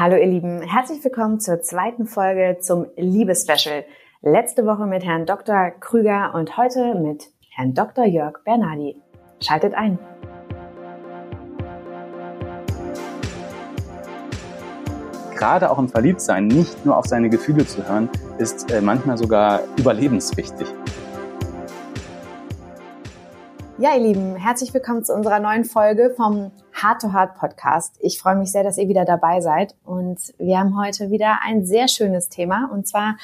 Hallo ihr Lieben, herzlich willkommen zur zweiten Folge zum Liebespecial. Letzte Woche mit Herrn Dr. Krüger und heute mit Herrn Dr. Jörg Bernardi. Schaltet ein. Gerade auch im Verliebtsein nicht nur auf seine Gefühle zu hören, ist äh, manchmal sogar überlebenswichtig. Ja, ihr Lieben, herzlich willkommen zu unserer neuen Folge vom Heart to Heart Podcast. Ich freue mich sehr, dass ihr wieder dabei seid und wir haben heute wieder ein sehr schönes Thema und zwar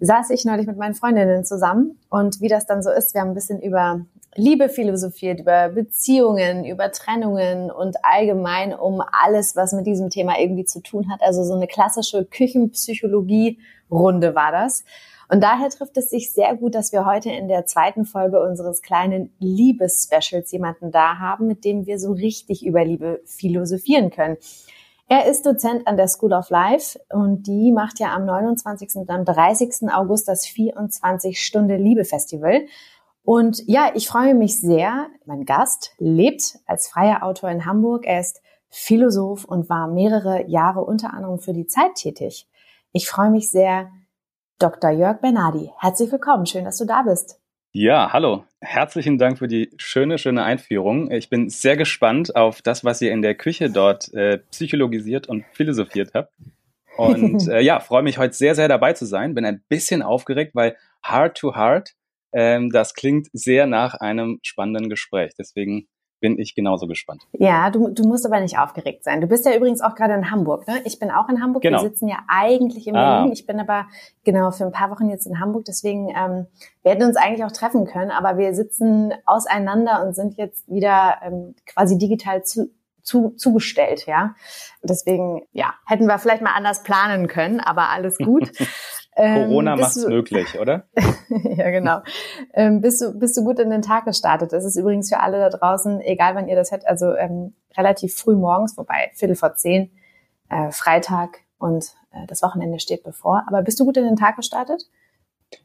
saß ich neulich mit meinen Freundinnen zusammen und wie das dann so ist, wir haben ein bisschen über Liebe philosophiert, über Beziehungen, über Trennungen und allgemein um alles, was mit diesem Thema irgendwie zu tun hat. Also so eine klassische Küchenpsychologie-Runde war das. Und daher trifft es sich sehr gut, dass wir heute in der zweiten Folge unseres kleinen Liebes-Specials jemanden da haben, mit dem wir so richtig über Liebe philosophieren können. Er ist Dozent an der School of Life und die macht ja am 29. und am 30. August das 24-Stunde-Liebe-Festival. Und ja, ich freue mich sehr. Mein Gast lebt als freier Autor in Hamburg. Er ist Philosoph und war mehrere Jahre unter anderem für die Zeit tätig. Ich freue mich sehr, Dr. Jörg Bernardi. Herzlich willkommen, schön, dass du da bist. Ja, hallo. Herzlichen Dank für die schöne, schöne Einführung. Ich bin sehr gespannt auf das, was ihr in der Küche dort äh, psychologisiert und philosophiert habt. Und äh, ja, freue mich heute sehr, sehr dabei zu sein. Bin ein bisschen aufgeregt, weil Heart to Heart, ähm, das klingt sehr nach einem spannenden Gespräch. Deswegen bin ich genauso gespannt. Ja, du, du musst aber nicht aufgeregt sein. Du bist ja übrigens auch gerade in Hamburg, ne? Ich bin auch in Hamburg. Genau. Wir sitzen ja eigentlich in. Berlin. Ah. Ich bin aber genau für ein paar Wochen jetzt in Hamburg. Deswegen ähm, wir hätten uns eigentlich auch treffen können, aber wir sitzen auseinander und sind jetzt wieder ähm, quasi digital zu, zu, zugestellt, ja. Deswegen, ja, hätten wir vielleicht mal anders planen können, aber alles gut. Corona ähm, macht's du, möglich, oder? ja, genau. Ähm, bist, du, bist du gut in den Tag gestartet? Das ist übrigens für alle da draußen, egal wann ihr das hört, also ähm, relativ früh morgens, wobei Viertel vor zehn, äh, Freitag und äh, das Wochenende steht bevor. Aber bist du gut in den Tag gestartet?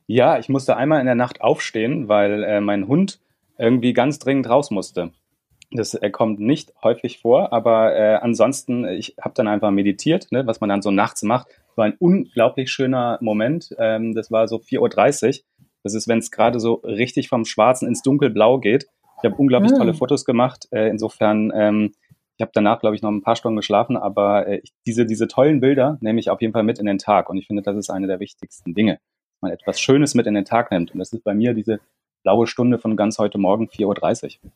Ja, ich musste einmal in der Nacht aufstehen, weil äh, mein Hund irgendwie ganz dringend raus musste. Das kommt nicht häufig vor, aber äh, ansonsten, ich habe dann einfach meditiert, ne, was man dann so nachts macht. War ein unglaublich schöner Moment. Ähm, das war so 4.30 Uhr. Das ist, wenn es gerade so richtig vom Schwarzen ins Dunkelblau geht. Ich habe unglaublich mhm. tolle Fotos gemacht. Äh, insofern, ähm, ich habe danach, glaube ich, noch ein paar Stunden geschlafen, aber äh, diese, diese tollen Bilder nehme ich auf jeden Fall mit in den Tag. Und ich finde, das ist eine der wichtigsten Dinge, dass man etwas Schönes mit in den Tag nimmt. Und das ist bei mir diese blaue Stunde von ganz heute Morgen 4.30 Uhr.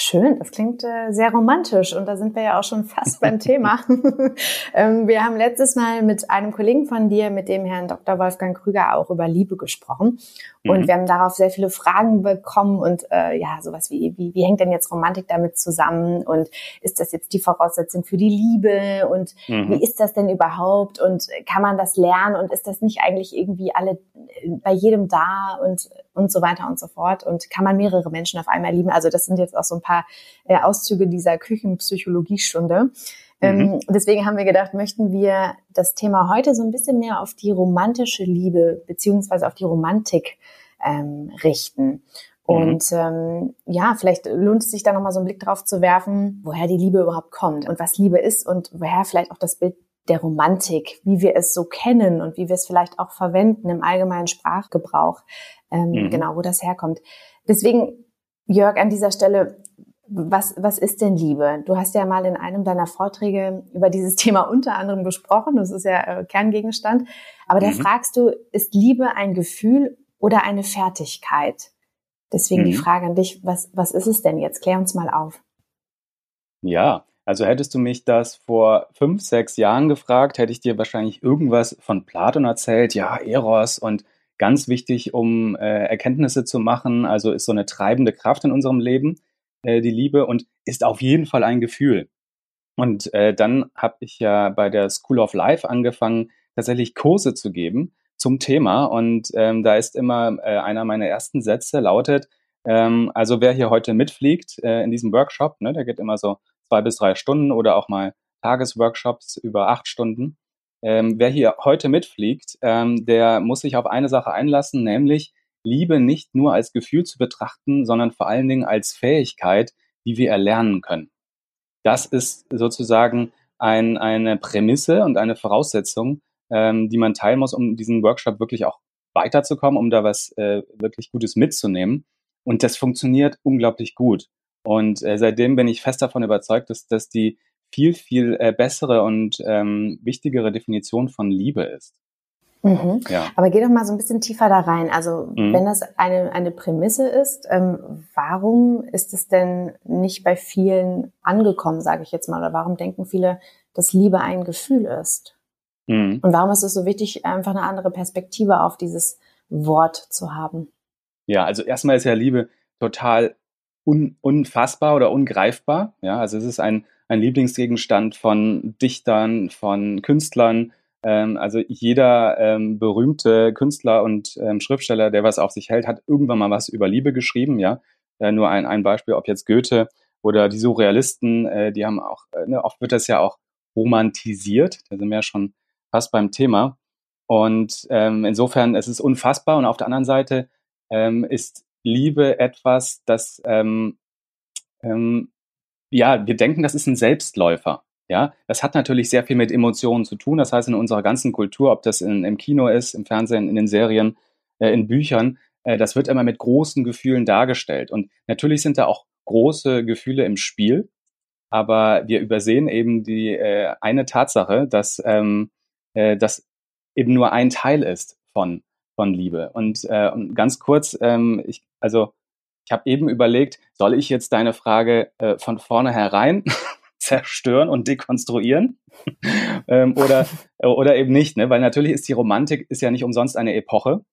Schön, das klingt äh, sehr romantisch und da sind wir ja auch schon fast beim Thema. ähm, wir haben letztes Mal mit einem Kollegen von dir, mit dem Herrn Dr. Wolfgang Krüger, auch über Liebe gesprochen und mhm. wir haben darauf sehr viele Fragen bekommen und äh, ja, sowas wie, wie, wie hängt denn jetzt Romantik damit zusammen und ist das jetzt die Voraussetzung für die Liebe und mhm. wie ist das denn überhaupt und kann man das lernen und ist das nicht eigentlich irgendwie alle äh, bei jedem da und und so weiter und so fort und kann man mehrere Menschen auf einmal lieben? Also das sind jetzt auch so ein paar äh, Auszüge dieser Küchenpsychologiestunde. Ähm, mhm. deswegen haben wir gedacht, möchten wir das Thema heute so ein bisschen mehr auf die romantische Liebe beziehungsweise auf die Romantik ähm, richten. Mhm. Und ähm, ja, vielleicht lohnt es sich da nochmal so einen Blick drauf zu werfen, woher die Liebe überhaupt kommt und was Liebe ist und woher vielleicht auch das Bild der Romantik, wie wir es so kennen und wie wir es vielleicht auch verwenden im allgemeinen Sprachgebrauch, ähm, mhm. genau, wo das herkommt. Deswegen, Jörg, an dieser Stelle, was, was ist denn Liebe? Du hast ja mal in einem deiner Vorträge über dieses Thema unter anderem gesprochen. Das ist ja äh, Kerngegenstand. Aber da mhm. fragst du, ist Liebe ein Gefühl oder eine Fertigkeit? Deswegen mhm. die Frage an dich, was, was ist es denn jetzt? Klär uns mal auf. Ja, also hättest du mich das vor fünf, sechs Jahren gefragt, hätte ich dir wahrscheinlich irgendwas von Platon erzählt. Ja, Eros und ganz wichtig, um äh, Erkenntnisse zu machen. Also ist so eine treibende Kraft in unserem Leben, äh, die Liebe, und ist auf jeden Fall ein Gefühl. Und äh, dann habe ich ja bei der School of Life angefangen, tatsächlich Kurse zu geben zum Thema. Und ähm, da ist immer äh, einer meiner ersten Sätze lautet, ähm, also wer hier heute mitfliegt äh, in diesem Workshop, ne, der geht immer so zwei bis drei Stunden oder auch mal Tagesworkshops über acht Stunden. Ähm, wer hier heute mitfliegt, ähm, der muss sich auf eine Sache einlassen, nämlich Liebe nicht nur als Gefühl zu betrachten, sondern vor allen Dingen als Fähigkeit, die wir erlernen können. Das ist sozusagen ein, eine Prämisse und eine Voraussetzung, ähm, die man teilen muss, um diesen Workshop wirklich auch weiterzukommen, um da was äh, wirklich Gutes mitzunehmen. Und das funktioniert unglaublich gut. Und äh, seitdem bin ich fest davon überzeugt, dass das die viel, viel äh, bessere und ähm, wichtigere Definition von Liebe ist. Mhm. Ja. Aber geh doch mal so ein bisschen tiefer da rein. Also mhm. wenn das eine, eine Prämisse ist, ähm, warum ist es denn nicht bei vielen angekommen, sage ich jetzt mal? Oder warum denken viele, dass Liebe ein Gefühl ist? Mhm. Und warum ist es so wichtig, einfach eine andere Perspektive auf dieses Wort zu haben? Ja, also erstmal ist ja Liebe total un, unfassbar oder ungreifbar. Ja, also es ist ein, ein Lieblingsgegenstand von Dichtern, von Künstlern. Ähm, also jeder ähm, berühmte Künstler und ähm, Schriftsteller, der was auf sich hält, hat irgendwann mal was über Liebe geschrieben. Ja, äh, nur ein, ein Beispiel, ob jetzt Goethe oder die Surrealisten, äh, die haben auch, äh, ne, oft wird das ja auch romantisiert. Da sind wir ja schon fast beim Thema. Und ähm, insofern, es ist unfassbar. Und auf der anderen Seite ähm, ist Liebe etwas, das, ähm, ähm, ja, wir denken, das ist ein Selbstläufer. Ja, das hat natürlich sehr viel mit Emotionen zu tun. Das heißt, in unserer ganzen Kultur, ob das in, im Kino ist, im Fernsehen, in den Serien, äh, in Büchern, äh, das wird immer mit großen Gefühlen dargestellt. Und natürlich sind da auch große Gefühle im Spiel. Aber wir übersehen eben die äh, eine Tatsache, dass ähm, äh, das eben nur ein Teil ist von von Liebe. Und, äh, ganz kurz, ähm, ich, also ich habe eben überlegt, soll ich jetzt deine Frage äh, von vornherein zerstören und dekonstruieren ähm, oder, oder eben nicht, ne? weil natürlich ist die Romantik ist ja nicht umsonst eine Epoche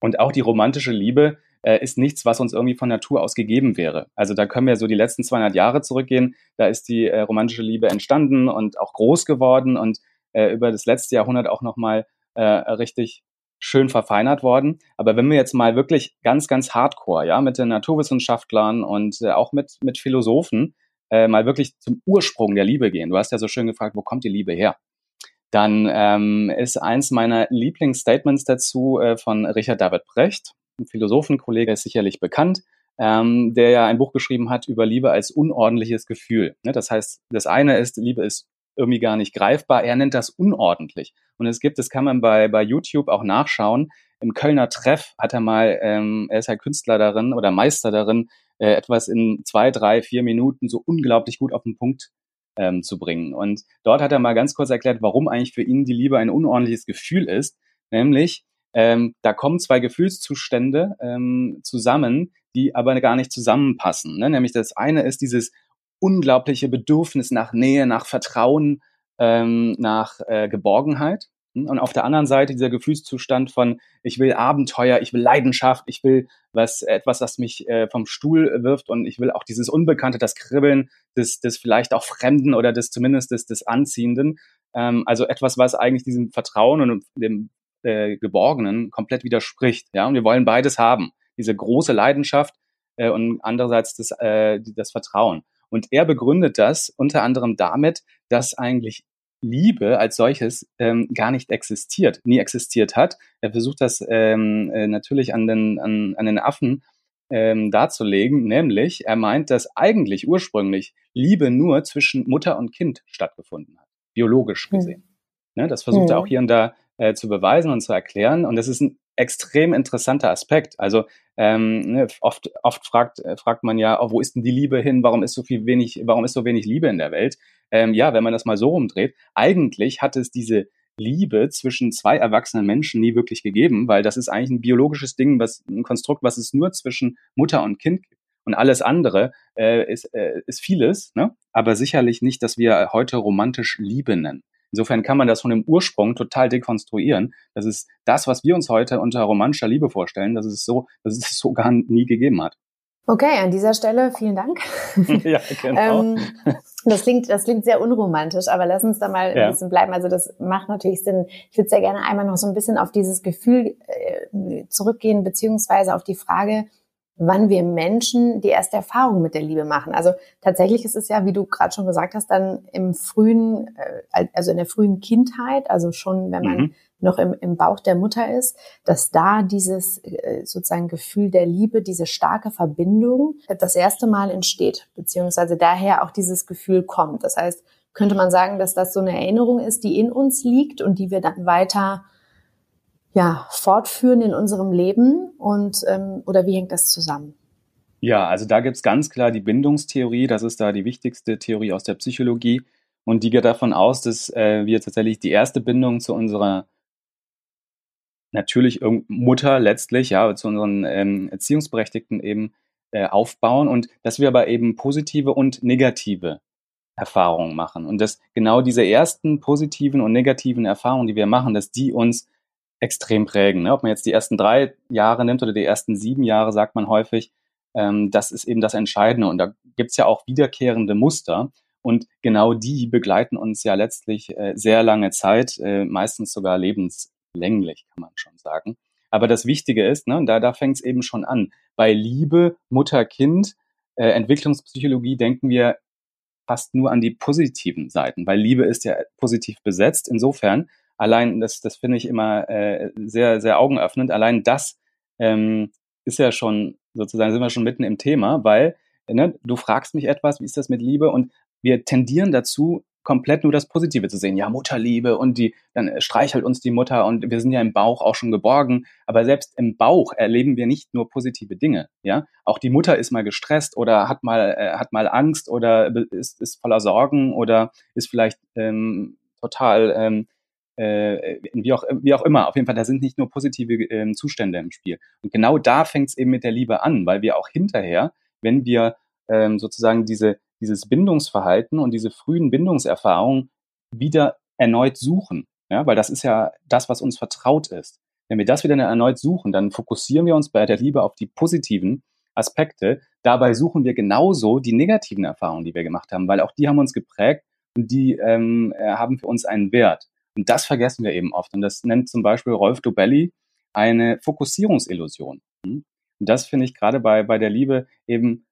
und auch die romantische Liebe äh, ist nichts, was uns irgendwie von Natur aus gegeben wäre. Also da können wir so die letzten 200 Jahre zurückgehen, da ist die äh, romantische Liebe entstanden und auch groß geworden und äh, über das letzte Jahrhundert auch nochmal äh, richtig schön verfeinert worden. Aber wenn wir jetzt mal wirklich ganz, ganz hardcore, ja, mit den Naturwissenschaftlern und äh, auch mit, mit Philosophen äh, mal wirklich zum Ursprung der Liebe gehen. Du hast ja so schön gefragt, wo kommt die Liebe her? Dann ähm, ist eins meiner Lieblingsstatements dazu äh, von Richard David Brecht, ein Philosophenkollege, ist sicherlich bekannt, ähm, der ja ein Buch geschrieben hat über Liebe als unordentliches Gefühl. Ne? Das heißt, das eine ist, Liebe ist irgendwie gar nicht greifbar. Er nennt das unordentlich. Und es gibt, das kann man bei, bei YouTube auch nachschauen. Im Kölner Treff hat er mal, ähm, er ist halt Künstler darin oder Meister darin, äh, etwas in zwei, drei, vier Minuten so unglaublich gut auf den Punkt ähm, zu bringen. Und dort hat er mal ganz kurz erklärt, warum eigentlich für ihn die Liebe ein unordentliches Gefühl ist. Nämlich, ähm, da kommen zwei Gefühlszustände ähm, zusammen, die aber gar nicht zusammenpassen. Ne? Nämlich das eine ist dieses unglaubliche Bedürfnis nach Nähe, nach Vertrauen, ähm, nach äh, Geborgenheit. Und auf der anderen Seite dieser Gefühlszustand von, ich will Abenteuer, ich will Leidenschaft, ich will was, etwas, das mich äh, vom Stuhl wirft und ich will auch dieses Unbekannte, das Kribbeln des, des vielleicht auch Fremden oder des zumindest des, des Anziehenden. Ähm, also etwas, was eigentlich diesem Vertrauen und dem äh, Geborgenen komplett widerspricht. Ja, und wir wollen beides haben. Diese große Leidenschaft äh, und andererseits das, äh, das Vertrauen. Und er begründet das unter anderem damit, dass eigentlich Liebe als solches ähm, gar nicht existiert, nie existiert hat. Er versucht das ähm, äh, natürlich an den, an, an den Affen ähm, darzulegen, nämlich er meint, dass eigentlich ursprünglich Liebe nur zwischen Mutter und Kind stattgefunden hat, biologisch hm. gesehen. Mhm. Ne, das versucht mhm. er auch hier und da äh, zu beweisen und zu erklären. Und das ist ein extrem interessanter Aspekt. Also ähm, ne, oft, oft fragt, äh, fragt man ja, oh, wo ist denn die Liebe hin? Warum ist so viel wenig, warum ist so wenig Liebe in der Welt? Ähm, ja, wenn man das mal so rumdreht, eigentlich hat es diese Liebe zwischen zwei erwachsenen Menschen nie wirklich gegeben, weil das ist eigentlich ein biologisches Ding, was ein Konstrukt, was es nur zwischen Mutter und Kind gibt. Und alles andere äh, ist, äh, ist vieles, ne? aber sicherlich nicht, dass wir heute romantisch Liebe nennen. Insofern kann man das von dem Ursprung total dekonstruieren. Das ist das, was wir uns heute unter romantischer Liebe vorstellen, dass es so, dass es so gar nie gegeben hat. Okay, an dieser Stelle vielen Dank. ja, genau. ähm, das klingt, das klingt sehr unromantisch, aber lass uns da mal ja. ein bisschen bleiben. Also das macht natürlich Sinn. Ich würde sehr gerne einmal noch so ein bisschen auf dieses Gefühl äh, zurückgehen, beziehungsweise auf die Frage, wann wir Menschen die erste Erfahrung mit der Liebe machen. Also tatsächlich ist es ja, wie du gerade schon gesagt hast, dann im frühen, äh, also in der frühen Kindheit, also schon wenn man mhm. noch im, im Bauch der Mutter ist, dass da dieses äh, sozusagen Gefühl der Liebe, diese starke Verbindung das erste Mal entsteht, beziehungsweise daher auch dieses Gefühl kommt. Das heißt, Könnte man sagen, dass das so eine Erinnerung ist, die in uns liegt und die wir dann weiter ja, fortführen in unserem Leben? Und ähm, oder wie hängt das zusammen? Ja, also da gibt es ganz klar die Bindungstheorie, das ist da die wichtigste Theorie aus der Psychologie. Und die geht davon aus, dass äh, wir tatsächlich die erste Bindung zu unserer natürlich Mutter letztlich, ja, zu unseren ähm, Erziehungsberechtigten eben äh, aufbauen und dass wir aber eben positive und negative Erfahrungen machen. Und dass genau diese ersten positiven und negativen Erfahrungen, die wir machen, dass die uns extrem prägen. Ne? Ob man jetzt die ersten drei Jahre nimmt oder die ersten sieben Jahre, sagt man häufig, ähm, das ist eben das Entscheidende. Und da gibt's ja auch wiederkehrende Muster. Und genau die begleiten uns ja letztlich äh, sehr lange Zeit, äh, meistens sogar lebenslänglich, kann man schon sagen. Aber das Wichtige ist, ne, da, da fängt es eben schon an. Bei Liebe, Mutter, Kind, äh, Entwicklungspsychologie denken wir fast nur an die positiven Seiten, weil Liebe ist ja positiv besetzt. Insofern, allein, das, das finde ich immer äh, sehr, sehr augenöffnend, allein das ähm, ist ja schon, sozusagen sind wir schon mitten im Thema, weil ne, du fragst mich etwas, wie ist das mit Liebe? Und wir tendieren dazu, komplett nur das Positive zu sehen. Ja, Mutterliebe und die, dann streichelt uns die Mutter und wir sind ja im Bauch auch schon geborgen. Aber selbst im Bauch erleben wir nicht nur positive Dinge. Ja, auch die Mutter ist mal gestresst oder hat mal, äh, hat mal Angst oder ist, ist voller Sorgen oder ist vielleicht ähm, total, ähm, äh, wie, auch, wie auch immer. Auf jeden Fall, da sind nicht nur positive ähm, Zustände im Spiel. Und genau da fängt es eben mit der Liebe an, weil wir auch hinterher, wenn wir ähm, sozusagen diese dieses Bindungsverhalten und diese frühen Bindungserfahrungen wieder erneut suchen. Ja, weil das ist ja das, was uns vertraut ist. Wenn wir das wieder erneut suchen, dann fokussieren wir uns bei der Liebe auf die positiven Aspekte. Dabei suchen wir genauso die negativen Erfahrungen, die wir gemacht haben, weil auch die haben uns geprägt und die ähm, äh, haben für uns einen Wert. Und das vergessen wir eben oft. Und das nennt zum Beispiel Rolf Dobelli eine Fokussierungsillusion. Hm? Und das finde ich gerade bei, bei der Liebe eben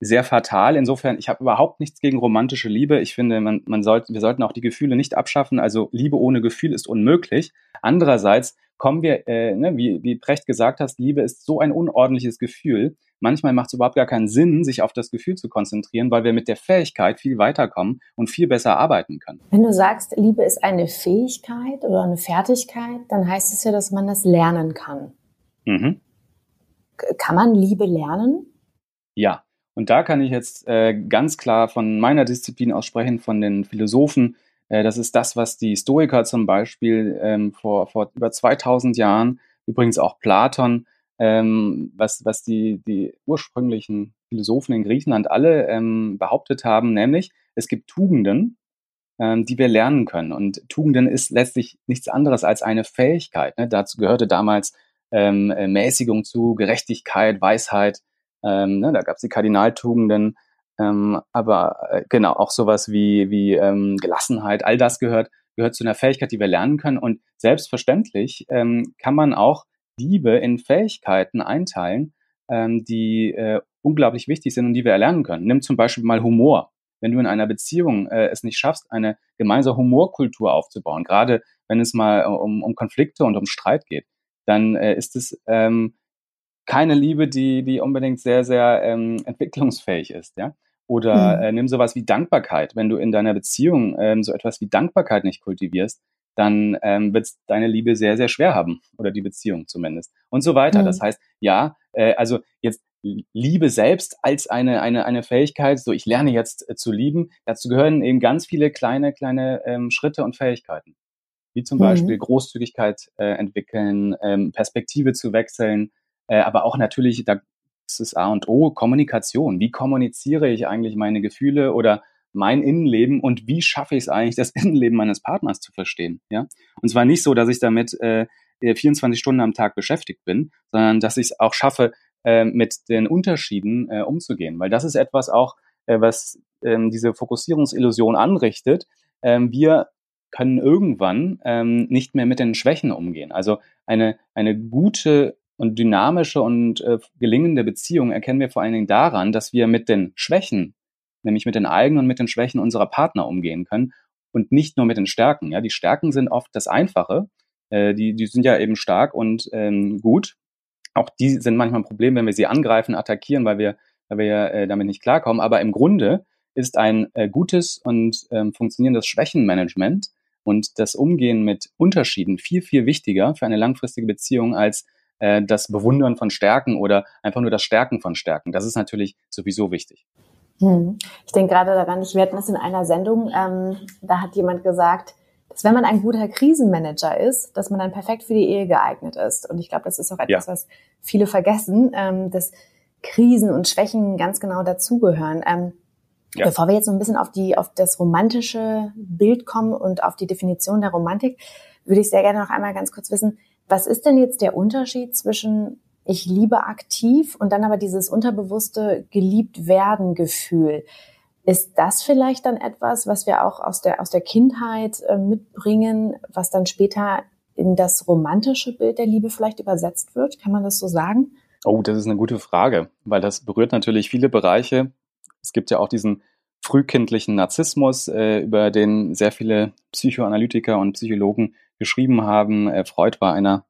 sehr fatal. Insofern, ich habe überhaupt nichts gegen romantische Liebe. Ich finde, man, man sollte, wir sollten auch die Gefühle nicht abschaffen. Also Liebe ohne Gefühl ist unmöglich. Andererseits kommen wir, äh, ne, wie, wie Precht gesagt hast, Liebe ist so ein unordentliches Gefühl. Manchmal macht es überhaupt gar keinen Sinn, sich auf das Gefühl zu konzentrieren, weil wir mit der Fähigkeit viel weiterkommen und viel besser arbeiten können. Wenn du sagst, Liebe ist eine Fähigkeit oder eine Fertigkeit, dann heißt es ja, dass man das lernen kann. Mhm. Kann man Liebe lernen? Ja, und da kann ich jetzt äh, ganz klar von meiner Disziplin aussprechen, von den Philosophen. Äh, das ist das, was die Stoiker zum Beispiel ähm, vor, vor über 2000 Jahren, übrigens auch Platon, ähm, was, was die, die ursprünglichen Philosophen in Griechenland alle ähm, behauptet haben, nämlich es gibt Tugenden, ähm, die wir lernen können. Und Tugenden ist letztlich nichts anderes als eine Fähigkeit. Ne? Dazu gehörte damals ähm, äh, Mäßigung zu, Gerechtigkeit, Weisheit, ähm, ne, da gab es die Kardinaltugenden, ähm, aber äh, genau auch sowas wie, wie ähm, Gelassenheit, all das gehört, gehört zu einer Fähigkeit, die wir lernen können. Und selbstverständlich ähm, kann man auch Liebe in Fähigkeiten einteilen, ähm, die äh, unglaublich wichtig sind und die wir erlernen können. Nimm zum Beispiel mal Humor. Wenn du in einer Beziehung äh, es nicht schaffst, eine gemeinsame Humorkultur aufzubauen, gerade wenn es mal um, um Konflikte und um Streit geht, dann äh, ist es ähm, keine Liebe, die, die unbedingt sehr, sehr ähm, entwicklungsfähig ist, ja. Oder mhm. äh, nimm sowas wie Dankbarkeit. Wenn du in deiner Beziehung ähm, so etwas wie Dankbarkeit nicht kultivierst, dann ähm, wird deine Liebe sehr, sehr schwer haben. Oder die Beziehung zumindest. Und so weiter. Mhm. Das heißt, ja, äh, also jetzt Liebe selbst als eine, eine, eine Fähigkeit, so ich lerne jetzt äh, zu lieben, dazu gehören eben ganz viele kleine, kleine ähm, Schritte und Fähigkeiten. Wie zum mhm. Beispiel Großzügigkeit äh, entwickeln, ähm, Perspektive zu wechseln, äh, aber auch natürlich, das ist A und O, Kommunikation. Wie kommuniziere ich eigentlich meine Gefühle oder mein Innenleben und wie schaffe ich es eigentlich, das Innenleben meines Partners zu verstehen? Ja? Und zwar nicht so, dass ich damit äh, 24 Stunden am Tag beschäftigt bin, sondern dass ich es auch schaffe, äh, mit den Unterschieden äh, umzugehen. Weil das ist etwas auch, äh, was ähm, diese Fokussierungsillusion anrichtet. Ähm, wir können irgendwann ähm, nicht mehr mit den Schwächen umgehen. Also eine, eine gute und dynamische und äh, gelingende Beziehung erkennen wir vor allen Dingen daran, dass wir mit den Schwächen, nämlich mit den eigenen und mit den Schwächen unserer Partner umgehen können und nicht nur mit den Stärken. Ja, die Stärken sind oft das Einfache. Äh, die, die sind ja eben stark und ähm, gut. Auch die sind manchmal ein Problem, wenn wir sie angreifen, attackieren, weil wir, weil wir äh, damit nicht klarkommen. Aber im Grunde ist ein äh, gutes und ähm, funktionierendes Schwächenmanagement und das Umgehen mit Unterschieden viel, viel wichtiger für eine langfristige Beziehung als äh, das Bewundern von Stärken oder einfach nur das Stärken von Stärken. Das ist natürlich sowieso wichtig. Hm. Ich denke gerade daran, ich werde das in einer Sendung, ähm, da hat jemand gesagt, dass wenn man ein guter Krisenmanager ist, dass man dann perfekt für die Ehe geeignet ist. Und ich glaube, das ist auch etwas, ja. was viele vergessen, ähm, dass Krisen und Schwächen ganz genau dazugehören. Ähm, ja. Bevor wir jetzt so ein bisschen auf die, auf das romantische Bild kommen und auf die Definition der Romantik, würde ich sehr gerne noch einmal ganz kurz wissen, was ist denn jetzt der Unterschied zwischen ich liebe aktiv und dann aber dieses unterbewusste geliebt werden Gefühl? Ist das vielleicht dann etwas, was wir auch aus der, aus der Kindheit äh, mitbringen, was dann später in das romantische Bild der Liebe vielleicht übersetzt wird? Kann man das so sagen? Oh, das ist eine gute Frage, weil das berührt natürlich viele Bereiche. Es gibt ja auch diesen frühkindlichen Narzissmus, äh, über den sehr viele Psychoanalytiker und Psychologen geschrieben haben. Äh, Freud war einer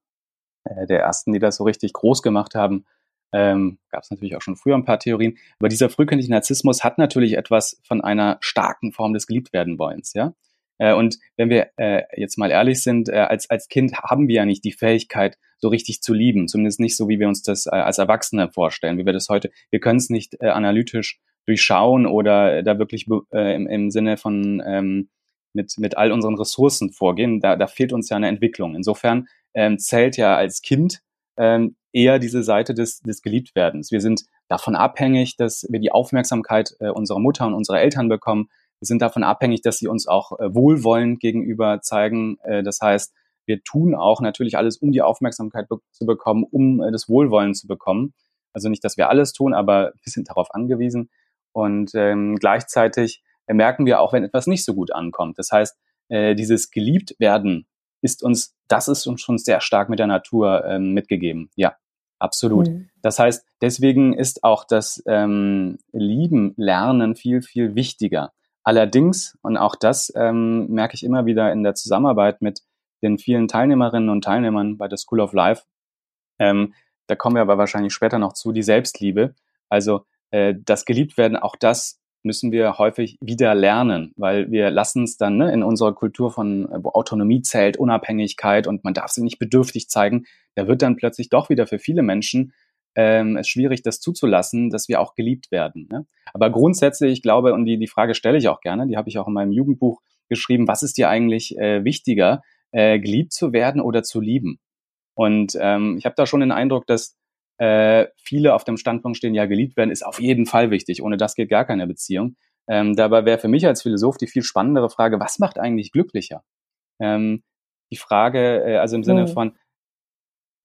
äh, der ersten, die das so richtig groß gemacht haben. Ähm, Gab es natürlich auch schon früher ein paar Theorien. Aber dieser frühkindliche Narzissmus hat natürlich etwas von einer starken Form des Geliebtwerdenwollens, ja. Äh, und wenn wir äh, jetzt mal ehrlich sind, äh, als, als Kind haben wir ja nicht die Fähigkeit, so richtig zu lieben. Zumindest nicht so, wie wir uns das äh, als Erwachsene vorstellen, wie wir das heute, wir können es nicht äh, analytisch durchschauen oder da wirklich äh, im, im Sinne von ähm, mit, mit all unseren Ressourcen vorgehen. Da, da fehlt uns ja eine Entwicklung. Insofern ähm, zählt ja als Kind ähm, eher diese Seite des, des Geliebtwerdens. Wir sind davon abhängig, dass wir die Aufmerksamkeit äh, unserer Mutter und unserer Eltern bekommen. Wir sind davon abhängig, dass sie uns auch äh, wohlwollend gegenüber zeigen. Äh, das heißt, wir tun auch natürlich alles, um die Aufmerksamkeit be zu bekommen, um äh, das Wohlwollen zu bekommen. Also nicht, dass wir alles tun, aber wir sind darauf angewiesen. Und ähm, gleichzeitig merken wir auch, wenn etwas nicht so gut ankommt. Das heißt, äh, dieses Geliebtwerden ist uns, das ist uns schon sehr stark mit der Natur ähm, mitgegeben. Ja, absolut. Mhm. Das heißt, deswegen ist auch das ähm, Lieben, Lernen viel, viel wichtiger. Allerdings, und auch das ähm, merke ich immer wieder in der Zusammenarbeit mit den vielen Teilnehmerinnen und Teilnehmern bei der School of Life, ähm, da kommen wir aber wahrscheinlich später noch zu, die Selbstliebe. Also äh, das Geliebtwerden, auch das müssen wir häufig wieder lernen, weil wir lassen es dann ne, in unserer Kultur von wo Autonomie zählt, Unabhängigkeit und man darf sie nicht bedürftig zeigen, da wird dann plötzlich doch wieder für viele Menschen ähm, es schwierig, das zuzulassen, dass wir auch geliebt werden. Ne? Aber grundsätzlich, ich glaube, und die, die Frage stelle ich auch gerne, die habe ich auch in meinem Jugendbuch geschrieben, was ist dir eigentlich äh, wichtiger, äh, geliebt zu werden oder zu lieben? Und ähm, ich habe da schon den Eindruck, dass äh, viele auf dem Standpunkt stehen, ja, geliebt werden ist auf jeden Fall wichtig. Ohne das geht gar keine Beziehung. Ähm, dabei wäre für mich als Philosoph die viel spannendere Frage, was macht eigentlich glücklicher? Ähm, die Frage, äh, also im Sinne mhm. von,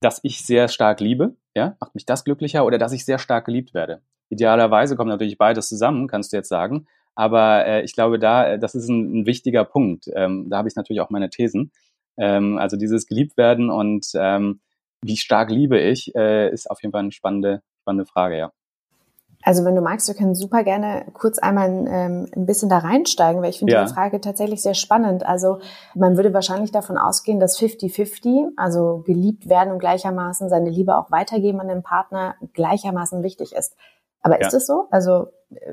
dass ich sehr stark liebe, ja, macht mich das glücklicher oder dass ich sehr stark geliebt werde? Idealerweise kommt natürlich beides zusammen, kannst du jetzt sagen. Aber äh, ich glaube, da, äh, das ist ein, ein wichtiger Punkt. Ähm, da habe ich natürlich auch meine Thesen. Ähm, also dieses Geliebtwerden und ähm, wie stark liebe ich, äh, ist auf jeden Fall eine spannende, spannende Frage, ja. Also wenn du magst, wir können super gerne kurz einmal ähm, ein bisschen da reinsteigen, weil ich finde ja. diese Frage tatsächlich sehr spannend. Also man würde wahrscheinlich davon ausgehen, dass 50-50, also geliebt werden und gleichermaßen seine Liebe auch weitergeben an den Partner, gleichermaßen wichtig ist. Aber ist es so? Also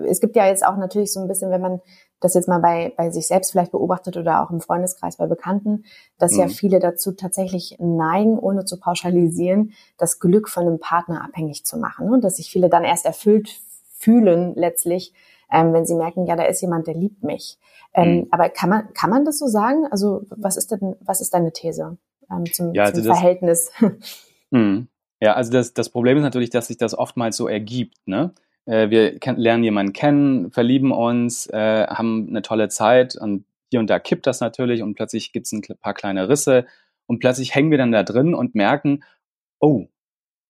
es gibt ja jetzt auch natürlich so ein bisschen, wenn man das jetzt mal bei, bei sich selbst vielleicht beobachtet oder auch im Freundeskreis bei Bekannten, dass mhm. ja viele dazu tatsächlich neigen, ohne zu pauschalisieren, das Glück von einem Partner abhängig zu machen. Und dass sich viele dann erst erfüllt fühlen letztlich, ähm, wenn sie merken, ja, da ist jemand, der liebt mich. Ähm, mhm. Aber kann man, kann man das so sagen? Also was ist denn, was ist deine These ähm, zum, ja, also zum das, Verhältnis? Mhm. Ja, also das, das Problem ist natürlich, dass sich das oftmals so ergibt. Ne? Äh, wir lernen jemanden kennen, verlieben uns, äh, haben eine tolle Zeit und hier und da kippt das natürlich und plötzlich gibt es ein paar kleine Risse und plötzlich hängen wir dann da drin und merken, oh,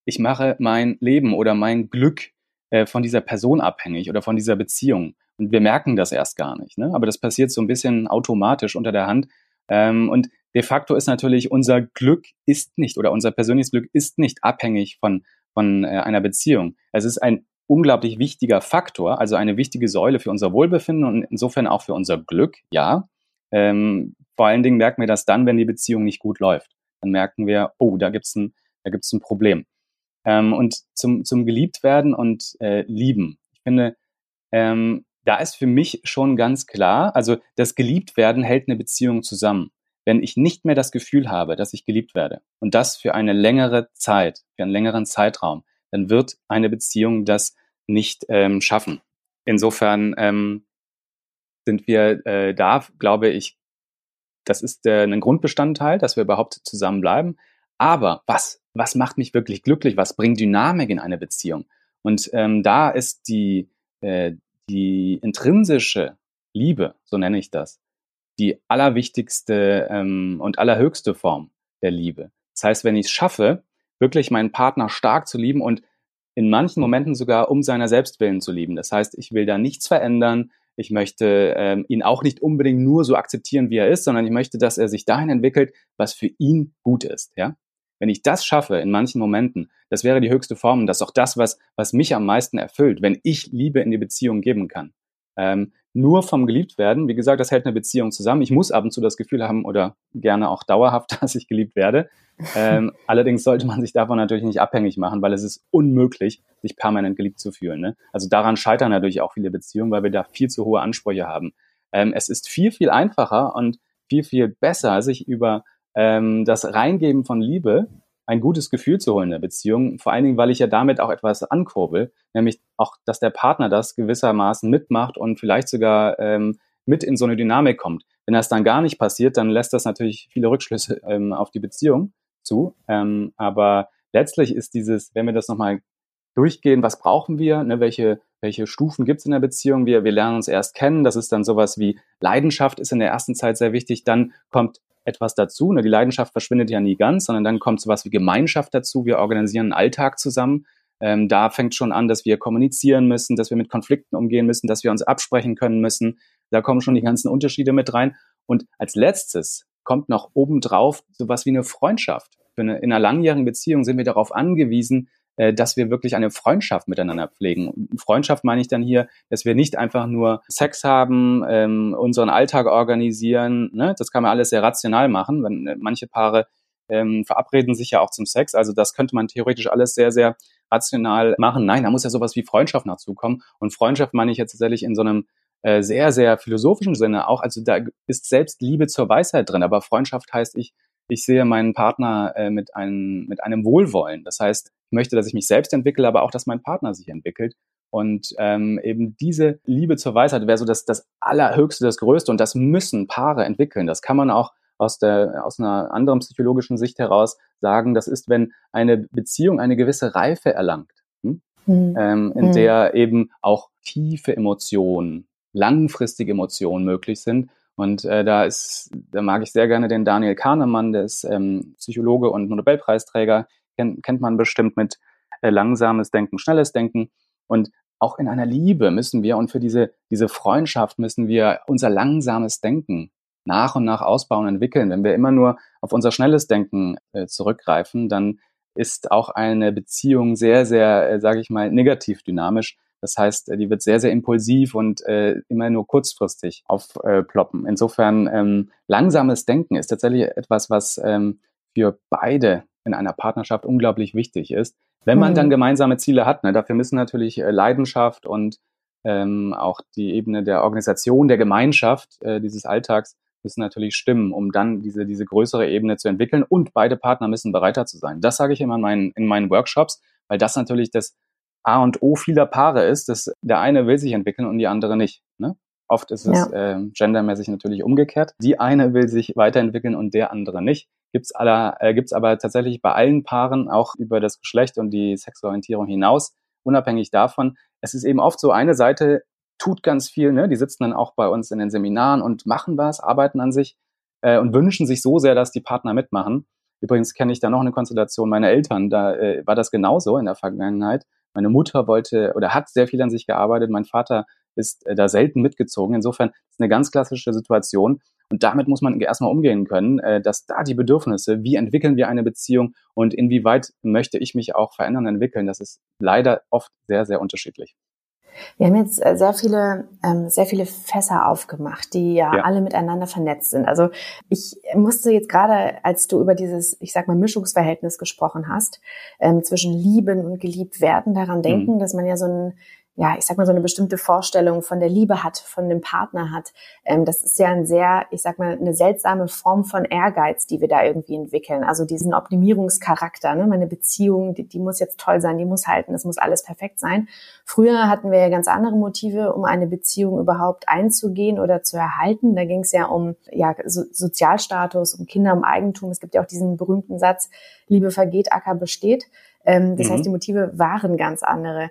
ich mache mein Leben oder mein Glück äh, von dieser Person abhängig oder von dieser Beziehung. Und wir merken das erst gar nicht. Ne? Aber das passiert so ein bisschen automatisch unter der Hand. Ähm, und de facto ist natürlich, unser Glück ist nicht oder unser persönliches Glück ist nicht abhängig von, von äh, einer Beziehung. Es ist ein unglaublich wichtiger Faktor, also eine wichtige Säule für unser Wohlbefinden und insofern auch für unser Glück, ja. Ähm, vor allen Dingen merken wir das dann, wenn die Beziehung nicht gut läuft. Dann merken wir, oh, da gibt's ein, ein Problem. Ähm, und zum, zum Geliebtwerden und äh, Lieben. Ich finde, ähm, da ist für mich schon ganz klar, also das Geliebtwerden hält eine Beziehung zusammen. Wenn ich nicht mehr das Gefühl habe, dass ich geliebt werde und das für eine längere Zeit, für einen längeren Zeitraum, dann wird eine Beziehung das nicht ähm, schaffen. Insofern ähm, sind wir äh, da, glaube ich, das ist äh, ein Grundbestandteil, dass wir überhaupt zusammenbleiben. Aber was, was macht mich wirklich glücklich? Was bringt Dynamik in eine Beziehung? Und ähm, da ist die, äh, die intrinsische Liebe, so nenne ich das, die allerwichtigste ähm, und allerhöchste Form der Liebe. Das heißt, wenn ich es schaffe, wirklich meinen Partner stark zu lieben und in manchen Momenten sogar um seiner Selbstwillen zu lieben. Das heißt, ich will da nichts verändern. Ich möchte ähm, ihn auch nicht unbedingt nur so akzeptieren, wie er ist, sondern ich möchte, dass er sich dahin entwickelt, was für ihn gut ist. Ja? Wenn ich das schaffe in manchen Momenten, das wäre die höchste Form das ist auch das, was, was mich am meisten erfüllt, wenn ich Liebe in die Beziehung geben kann. Ähm, nur vom geliebt werden, wie gesagt, das hält eine Beziehung zusammen. Ich muss ab und zu das Gefühl haben oder gerne auch dauerhaft, dass ich geliebt werde. Ähm, allerdings sollte man sich davon natürlich nicht abhängig machen, weil es ist unmöglich, sich permanent geliebt zu fühlen. Ne? Also daran scheitern natürlich auch viele Beziehungen, weil wir da viel zu hohe Ansprüche haben. Ähm, es ist viel, viel einfacher und viel, viel besser, sich über ähm, das Reingeben von Liebe ein gutes Gefühl zu holen in der Beziehung. Vor allen Dingen, weil ich ja damit auch etwas ankurbel, nämlich auch, dass der Partner das gewissermaßen mitmacht und vielleicht sogar ähm, mit in so eine Dynamik kommt. Wenn das dann gar nicht passiert, dann lässt das natürlich viele Rückschlüsse ähm, auf die Beziehung zu. Ähm, aber letztlich ist dieses, wenn wir das nochmal durchgehen, was brauchen wir, ne, welche, welche Stufen gibt es in der Beziehung. Wir, wir lernen uns erst kennen, das ist dann sowas wie Leidenschaft ist in der ersten Zeit sehr wichtig, dann kommt etwas dazu. Ne? Die Leidenschaft verschwindet ja nie ganz, sondern dann kommt sowas wie Gemeinschaft dazu. Wir organisieren einen Alltag zusammen. Ähm, da fängt schon an, dass wir kommunizieren müssen, dass wir mit Konflikten umgehen müssen, dass wir uns absprechen können müssen. Da kommen schon die ganzen Unterschiede mit rein. Und als letztes kommt noch obendrauf sowas wie eine Freundschaft. In einer langjährigen Beziehung sind wir darauf angewiesen, dass wir wirklich eine Freundschaft miteinander pflegen. Und Freundschaft meine ich dann hier, dass wir nicht einfach nur Sex haben, ähm, unseren Alltag organisieren. Ne? Das kann man alles sehr rational machen. Wenn äh, manche Paare ähm, verabreden sich ja auch zum Sex. Also das könnte man theoretisch alles sehr, sehr rational machen. Nein, da muss ja sowas wie Freundschaft dazukommen. Und Freundschaft meine ich jetzt tatsächlich in so einem äh, sehr, sehr philosophischen Sinne auch. Also da ist selbst Liebe zur Weisheit drin. Aber Freundschaft heißt, ich, ich sehe meinen Partner äh, mit, einem, mit einem Wohlwollen. Das heißt, ich möchte, dass ich mich selbst entwickle, aber auch, dass mein Partner sich entwickelt. Und ähm, eben diese Liebe zur Weisheit wäre so das, das Allerhöchste, das Größte. Und das müssen Paare entwickeln. Das kann man auch aus, der, aus einer anderen psychologischen Sicht heraus sagen. Das ist, wenn eine Beziehung eine gewisse Reife erlangt, hm? Mhm. Ähm, in mhm. der eben auch tiefe Emotionen, langfristige Emotionen möglich sind. Und äh, da ist, da mag ich sehr gerne den Daniel Kahnemann, der ist ähm, Psychologe und Nobelpreisträger, kennt, kennt man bestimmt mit äh, langsames Denken, schnelles Denken. Und auch in einer Liebe müssen wir und für diese, diese Freundschaft müssen wir unser langsames Denken nach und nach ausbauen, entwickeln. Wenn wir immer nur auf unser schnelles Denken äh, zurückgreifen, dann ist auch eine Beziehung sehr, sehr, äh, sage ich mal, negativ dynamisch. Das heißt, die wird sehr, sehr impulsiv und äh, immer nur kurzfristig aufploppen. Insofern ähm, langsames Denken ist tatsächlich etwas, was ähm, für beide in einer Partnerschaft unglaublich wichtig ist. Wenn man mhm. dann gemeinsame Ziele hat, ne, dafür müssen natürlich äh, Leidenschaft und ähm, auch die Ebene der Organisation, der Gemeinschaft äh, dieses Alltags müssen natürlich stimmen, um dann diese, diese größere Ebene zu entwickeln und beide Partner müssen bereiter zu sein. Das sage ich immer in meinen, in meinen Workshops, weil das natürlich das A und O vieler Paare ist, dass der eine will sich entwickeln und die andere nicht. Ne? Oft ist es ja. äh, gendermäßig natürlich umgekehrt. Die eine will sich weiterentwickeln und der andere nicht. Gibt's aller, äh, gibt's aber tatsächlich bei allen Paaren auch über das Geschlecht und die Sexualorientierung hinaus, unabhängig davon. Es ist eben oft so, eine Seite tut ganz viel, ne? die sitzen dann auch bei uns in den Seminaren und machen was, arbeiten an sich äh, und wünschen sich so sehr, dass die Partner mitmachen. Übrigens kenne ich da noch eine Konstellation meiner Eltern, da äh, war das genauso in der Vergangenheit. Meine Mutter wollte oder hat sehr viel an sich gearbeitet. Mein Vater ist äh, da selten mitgezogen. Insofern ist eine ganz klassische Situation. Und damit muss man erstmal umgehen können, äh, dass da die Bedürfnisse, wie entwickeln wir eine Beziehung und inwieweit möchte ich mich auch verändern, entwickeln, das ist leider oft sehr, sehr unterschiedlich. Wir haben jetzt äh, sehr viele, ähm, sehr viele Fässer aufgemacht, die ja, ja, alle miteinander vernetzt sind. Also ich musste jetzt gerade, als du über dieses, ich sag mal, Mischungsverhältnis gesprochen hast, ähm, zwischen Lieben und geliebt werden, daran mhm. denken, mhm. dass man ja so ein ja, ich sag mal, so eine bestimmte Vorstellung von der Liebe hat, von dem Partner hat. Ähm, das ist ja ein sehr, ich sag mal, eine seltsame Form von Ehrgeiz, die wir da irgendwie entwickeln. Also diesen Optimierungscharakter, ne? Meine Beziehung, die, die muss jetzt toll sein, die muss halten, es muss alles perfekt sein. Früher hatten wir ja ganz andere Motive, um eine Beziehung überhaupt einzugehen oder zu erhalten. Da ging es ja um ja, so, Sozialstatus, um Kinder, um Eigentum. Es gibt ja auch diesen berühmten Satz, Liebe vergeht, Acker besteht. Ähm, das mhm. heißt, die Motive waren ganz andere.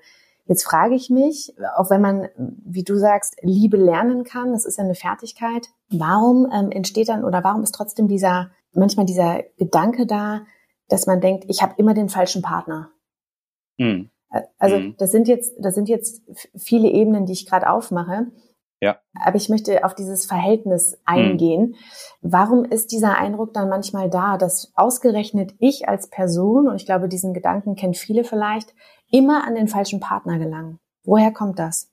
Jetzt frage ich mich, auch wenn man, wie du sagst, Liebe lernen kann, das ist ja eine Fertigkeit, warum ähm, entsteht dann oder warum ist trotzdem dieser, manchmal dieser Gedanke da, dass man denkt, ich habe immer den falschen Partner? Mhm. Also mhm. das sind jetzt, das sind jetzt viele Ebenen, die ich gerade aufmache. Ja. Aber ich möchte auf dieses Verhältnis eingehen. Mhm. Warum ist dieser Eindruck dann manchmal da, dass ausgerechnet ich als Person, und ich glaube, diesen Gedanken kennen viele vielleicht, immer an den falschen Partner gelangen? Woher kommt das?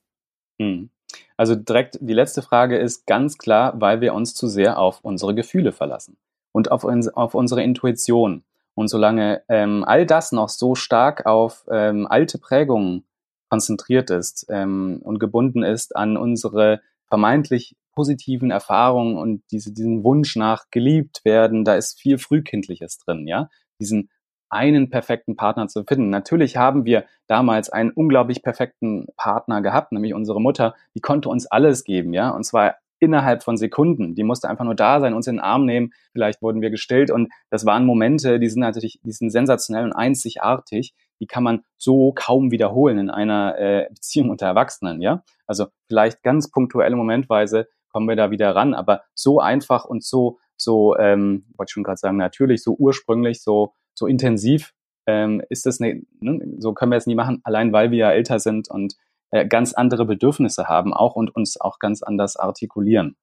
Mhm. Also direkt die letzte Frage ist ganz klar, weil wir uns zu sehr auf unsere Gefühle verlassen und auf, uns, auf unsere Intuition. Und solange ähm, all das noch so stark auf ähm, alte Prägungen konzentriert ist ähm, und gebunden ist an unsere vermeintlich positiven Erfahrungen und diese, diesen Wunsch nach geliebt werden, da ist viel Frühkindliches drin, ja. Diesen einen perfekten Partner zu finden. Natürlich haben wir damals einen unglaublich perfekten Partner gehabt, nämlich unsere Mutter, die konnte uns alles geben, ja, und zwar innerhalb von Sekunden. Die musste einfach nur da sein, uns in den Arm nehmen. Vielleicht wurden wir gestillt und das waren Momente, die sind natürlich, die sind sensationell und einzigartig die kann man so kaum wiederholen in einer äh, Beziehung unter Erwachsenen, ja. Also vielleicht ganz punktuelle Momentweise kommen wir da wieder ran, aber so einfach und so, so, ähm, wollte ich schon gerade sagen, natürlich, so ursprünglich, so, so intensiv ähm, ist das ne, ne, so können wir es nie machen, allein weil wir ja älter sind und äh, ganz andere Bedürfnisse haben auch und uns auch ganz anders artikulieren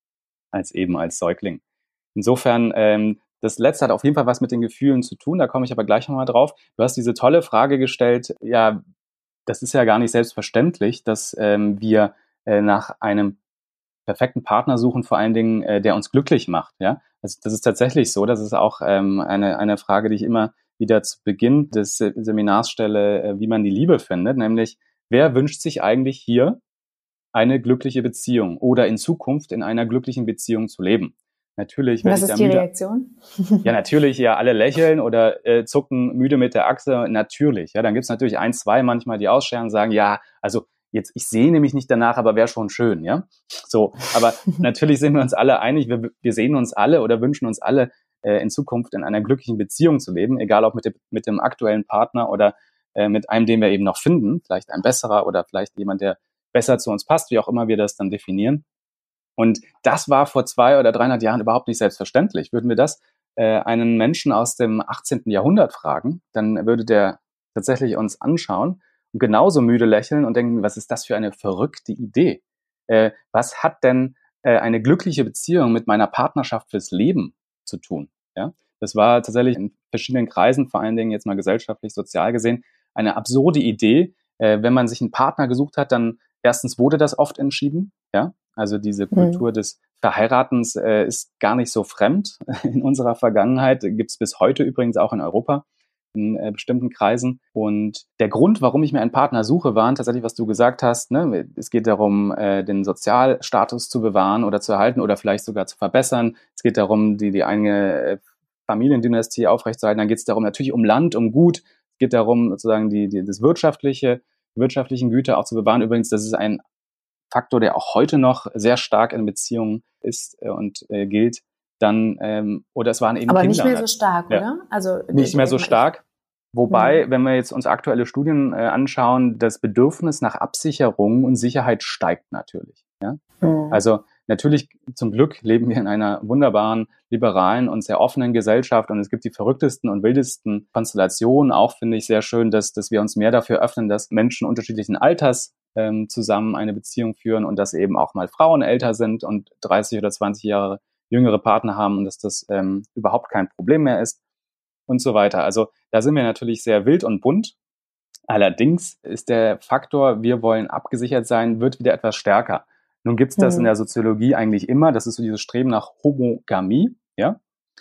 als eben als Säugling. Insofern ähm, das letzte hat auf jeden Fall was mit den Gefühlen zu tun, da komme ich aber gleich nochmal drauf. Du hast diese tolle Frage gestellt, ja, das ist ja gar nicht selbstverständlich, dass ähm, wir äh, nach einem perfekten Partner suchen, vor allen Dingen, äh, der uns glücklich macht. Ja, also das ist tatsächlich so. Das ist auch ähm, eine eine Frage, die ich immer wieder zu Beginn des Seminars stelle, äh, wie man die Liebe findet, nämlich wer wünscht sich eigentlich hier eine glückliche Beziehung oder in Zukunft in einer glücklichen Beziehung zu leben? Natürlich. Was ist die müde. Reaktion? Ja, natürlich, ja, alle lächeln oder äh, zucken müde mit der Achse. Natürlich. Ja, dann gibt's natürlich ein, zwei manchmal, die ausscheren und sagen, ja, also jetzt, ich sehne mich nicht danach, aber wäre schon schön, ja. So, aber natürlich sind wir uns alle einig, wir, wir sehen uns alle oder wünschen uns alle, äh, in Zukunft in einer glücklichen Beziehung zu leben, egal ob mit dem, mit dem aktuellen Partner oder äh, mit einem, den wir eben noch finden, vielleicht ein besserer oder vielleicht jemand, der besser zu uns passt, wie auch immer wir das dann definieren. Und das war vor zwei oder 300 Jahren überhaupt nicht selbstverständlich. Würden wir das äh, einen Menschen aus dem 18. Jahrhundert fragen, dann würde der tatsächlich uns anschauen und genauso müde lächeln und denken, was ist das für eine verrückte Idee? Äh, was hat denn äh, eine glückliche Beziehung mit meiner Partnerschaft fürs Leben zu tun? Ja, das war tatsächlich in verschiedenen Kreisen, vor allen Dingen jetzt mal gesellschaftlich, sozial gesehen, eine absurde Idee. Äh, wenn man sich einen Partner gesucht hat, dann erstens wurde das oft entschieden, ja, also diese mhm. Kultur mhm. des Verheiratens äh, ist gar nicht so fremd in unserer Vergangenheit. Gibt es bis heute übrigens auch in Europa in äh, bestimmten Kreisen. Und der Grund, warum ich mir einen Partner suche, waren tatsächlich, was du gesagt hast. Ne? Es geht darum, äh, den Sozialstatus zu bewahren oder zu erhalten oder vielleicht sogar zu verbessern. Es geht darum, die, die eigene äh, Familiendynastie aufrechtzuerhalten. Dann geht es darum natürlich um Land, um Gut. Es geht darum, sozusagen die, die, das wirtschaftliche, wirtschaftlichen Güter auch zu bewahren. Übrigens, das ist ein Faktor, der auch heute noch sehr stark in Beziehungen ist äh, und äh, gilt, dann, ähm, oder es waren eben Aber Kinder. nicht mehr so stark, ja. oder? Also nicht mehr so stark. Wobei, mhm. wenn wir jetzt uns aktuelle Studien äh, anschauen, das Bedürfnis nach Absicherung und Sicherheit steigt natürlich. Ja? Mhm. Also natürlich, zum Glück leben wir in einer wunderbaren, liberalen und sehr offenen Gesellschaft und es gibt die verrücktesten und wildesten Konstellationen. Auch finde ich sehr schön, dass, dass wir uns mehr dafür öffnen, dass Menschen unterschiedlichen Alters ähm, zusammen eine Beziehung führen und dass eben auch mal Frauen älter sind und 30 oder 20 Jahre jüngere Partner haben und dass das ähm, überhaupt kein Problem mehr ist und so weiter. Also da sind wir natürlich sehr wild und bunt. Allerdings ist der Faktor, wir wollen abgesichert sein, wird wieder etwas stärker. Nun gibt es das mhm. in der Soziologie eigentlich immer. Das ist so dieses Streben nach Homogamie, ja.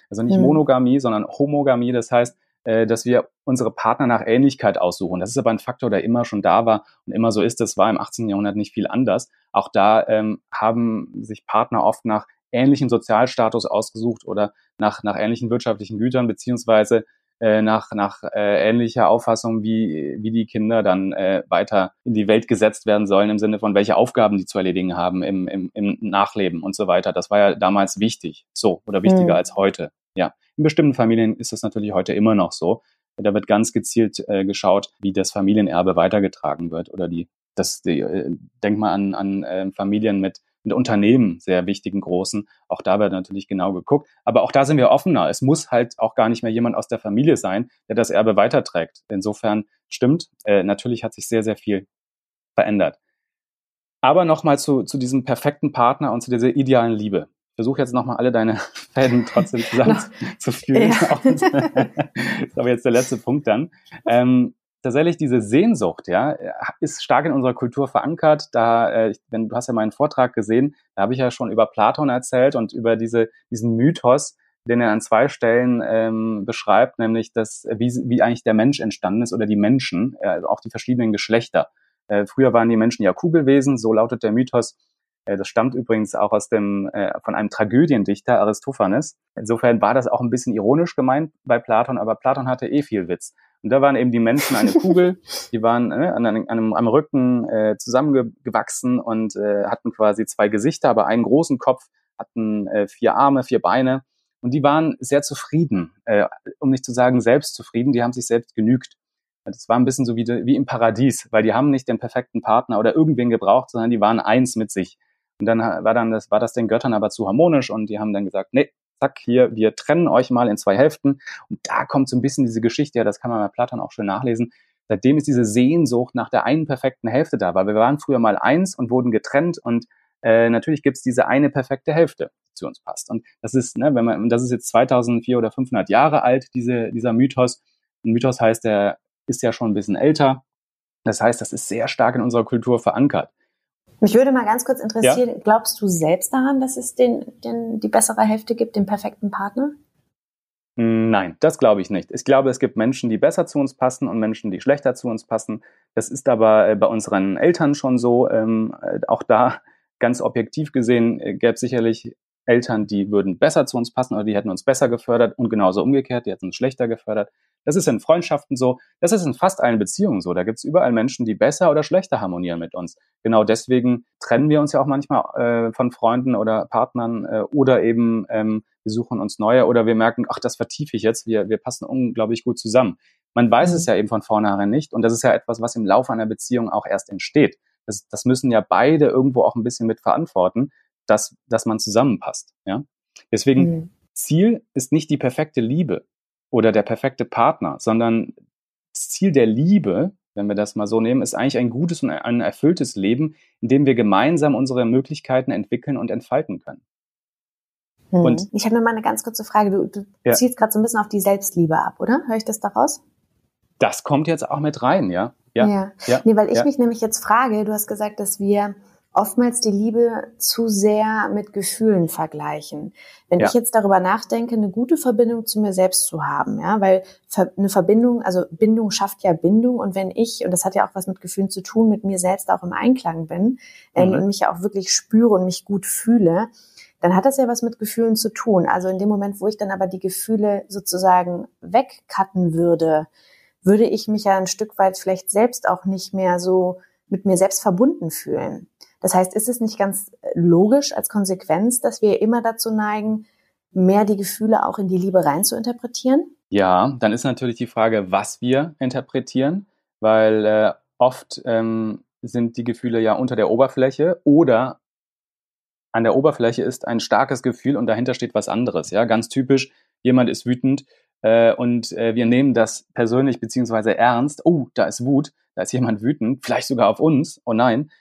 Also nicht mhm. Monogamie, sondern Homogamie. Das heißt, dass wir unsere Partner nach Ähnlichkeit aussuchen. Das ist aber ein Faktor, der immer schon da war und immer so ist. Das war im 18. Jahrhundert nicht viel anders. Auch da ähm, haben sich Partner oft nach ähnlichen Sozialstatus ausgesucht oder nach, nach ähnlichen wirtschaftlichen Gütern, beziehungsweise äh, nach, nach äh, ähnlicher Auffassung, wie, wie die Kinder dann äh, weiter in die Welt gesetzt werden sollen, im Sinne von, welche Aufgaben die zu erledigen haben im, im, im Nachleben und so weiter. Das war ja damals wichtig, so oder wichtiger mhm. als heute. Ja, in bestimmten Familien ist das natürlich heute immer noch so. Da wird ganz gezielt äh, geschaut, wie das Familienerbe weitergetragen wird oder die, das, die, äh, denk mal an, an äh, Familien mit mit Unternehmen sehr wichtigen großen. Auch da wird natürlich genau geguckt. Aber auch da sind wir offener. Es muss halt auch gar nicht mehr jemand aus der Familie sein, der das Erbe weiterträgt. Insofern stimmt, äh, natürlich hat sich sehr, sehr viel verändert. Aber nochmal zu, zu diesem perfekten Partner und zu dieser idealen Liebe. Ich versuche jetzt nochmal alle deine Fäden trotzdem zusammenzuführen. Das ist aber jetzt der letzte Punkt dann. Ähm, tatsächlich diese Sehnsucht, ja, ist stark in unserer Kultur verankert. Da, äh, wenn du hast ja meinen Vortrag gesehen, da habe ich ja schon über Platon erzählt und über diese, diesen Mythos, den er an zwei Stellen ähm, beschreibt, nämlich dass wie, wie eigentlich der Mensch entstanden ist oder die Menschen, äh, also auch die verschiedenen Geschlechter. Äh, früher waren die Menschen ja Kugelwesen, so lautet der Mythos. Äh, das stammt übrigens auch aus dem äh, von einem Tragödiendichter Aristophanes. Insofern war das auch ein bisschen ironisch gemeint bei Platon, aber Platon hatte eh viel Witz. Und da waren eben die Menschen eine Kugel, die waren äh, an einem, am Rücken äh, zusammengewachsen und äh, hatten quasi zwei Gesichter, aber einen großen Kopf, hatten äh, vier Arme, vier Beine. Und die waren sehr zufrieden, äh, um nicht zu sagen selbstzufrieden, die haben sich selbst genügt. Das war ein bisschen so wie, wie im Paradies, weil die haben nicht den perfekten Partner oder irgendwen gebraucht, sondern die waren eins mit sich. Und dann war dann das, war das den Göttern aber zu harmonisch und die haben dann gesagt, nee, zack, hier, wir trennen euch mal in zwei Hälften. Und da kommt so ein bisschen diese Geschichte, ja, das kann man bei Platon auch schön nachlesen. Seitdem ist diese Sehnsucht nach der einen perfekten Hälfte da, weil wir waren früher mal eins und wurden getrennt und äh, natürlich gibt's diese eine perfekte Hälfte, die zu uns passt. Und das ist, ne, wenn man, das ist jetzt 2400 oder 500 Jahre alt, diese, dieser Mythos. Ein Mythos heißt, der ist ja schon ein bisschen älter. Das heißt, das ist sehr stark in unserer Kultur verankert. Mich würde mal ganz kurz interessieren, ja? glaubst du selbst daran, dass es den, den, die bessere Hälfte gibt, den perfekten Partner? Nein, das glaube ich nicht. Ich glaube, es gibt Menschen, die besser zu uns passen und Menschen, die schlechter zu uns passen. Das ist aber äh, bei unseren Eltern schon so. Ähm, äh, auch da ganz objektiv gesehen äh, gäbe es sicherlich Eltern, die würden besser zu uns passen oder die hätten uns besser gefördert und genauso umgekehrt, die hätten uns schlechter gefördert. Das ist in Freundschaften so, das ist in fast allen Beziehungen so. Da gibt es überall Menschen, die besser oder schlechter harmonieren mit uns. Genau deswegen trennen wir uns ja auch manchmal äh, von Freunden oder Partnern äh, oder eben ähm, wir suchen uns neue oder wir merken, ach, das vertiefe ich jetzt, wir, wir passen unglaublich gut zusammen. Man weiß mhm. es ja eben von vornherein nicht und das ist ja etwas, was im Laufe einer Beziehung auch erst entsteht. Das, das müssen ja beide irgendwo auch ein bisschen mit verantworten, dass, dass man zusammenpasst. Ja? Deswegen, mhm. Ziel ist nicht die perfekte Liebe oder der perfekte Partner, sondern das Ziel der Liebe, wenn wir das mal so nehmen, ist eigentlich ein gutes und ein erfülltes Leben, in dem wir gemeinsam unsere Möglichkeiten entwickeln und entfalten können. Hm. Und ich habe nur mal eine ganz kurze Frage. Du, du ja. ziehst gerade so ein bisschen auf die Selbstliebe ab, oder? Höre ich das daraus? Das kommt jetzt auch mit rein, ja. Ja. ja. ja. Nee, weil ich ja. mich nämlich jetzt frage, du hast gesagt, dass wir oftmals die Liebe zu sehr mit Gefühlen vergleichen. Wenn ja. ich jetzt darüber nachdenke, eine gute Verbindung zu mir selbst zu haben, ja, weil eine Verbindung, also Bindung schafft ja Bindung und wenn ich, und das hat ja auch was mit Gefühlen zu tun, mit mir selbst auch im Einklang bin ähm, mhm. und mich ja auch wirklich spüre und mich gut fühle, dann hat das ja was mit Gefühlen zu tun. Also in dem Moment, wo ich dann aber die Gefühle sozusagen wegcutten würde, würde ich mich ja ein Stück weit vielleicht selbst auch nicht mehr so mit mir selbst verbunden fühlen. Das heißt, ist es nicht ganz logisch als Konsequenz, dass wir immer dazu neigen, mehr die Gefühle auch in die Liebe rein zu interpretieren? Ja, dann ist natürlich die Frage, was wir interpretieren, weil äh, oft ähm, sind die Gefühle ja unter der Oberfläche oder an der Oberfläche ist ein starkes Gefühl und dahinter steht was anderes. Ja, ganz typisch, jemand ist wütend äh, und äh, wir nehmen das persönlich beziehungsweise ernst. Oh, da ist Wut, da ist jemand wütend, vielleicht sogar auf uns. Oh nein,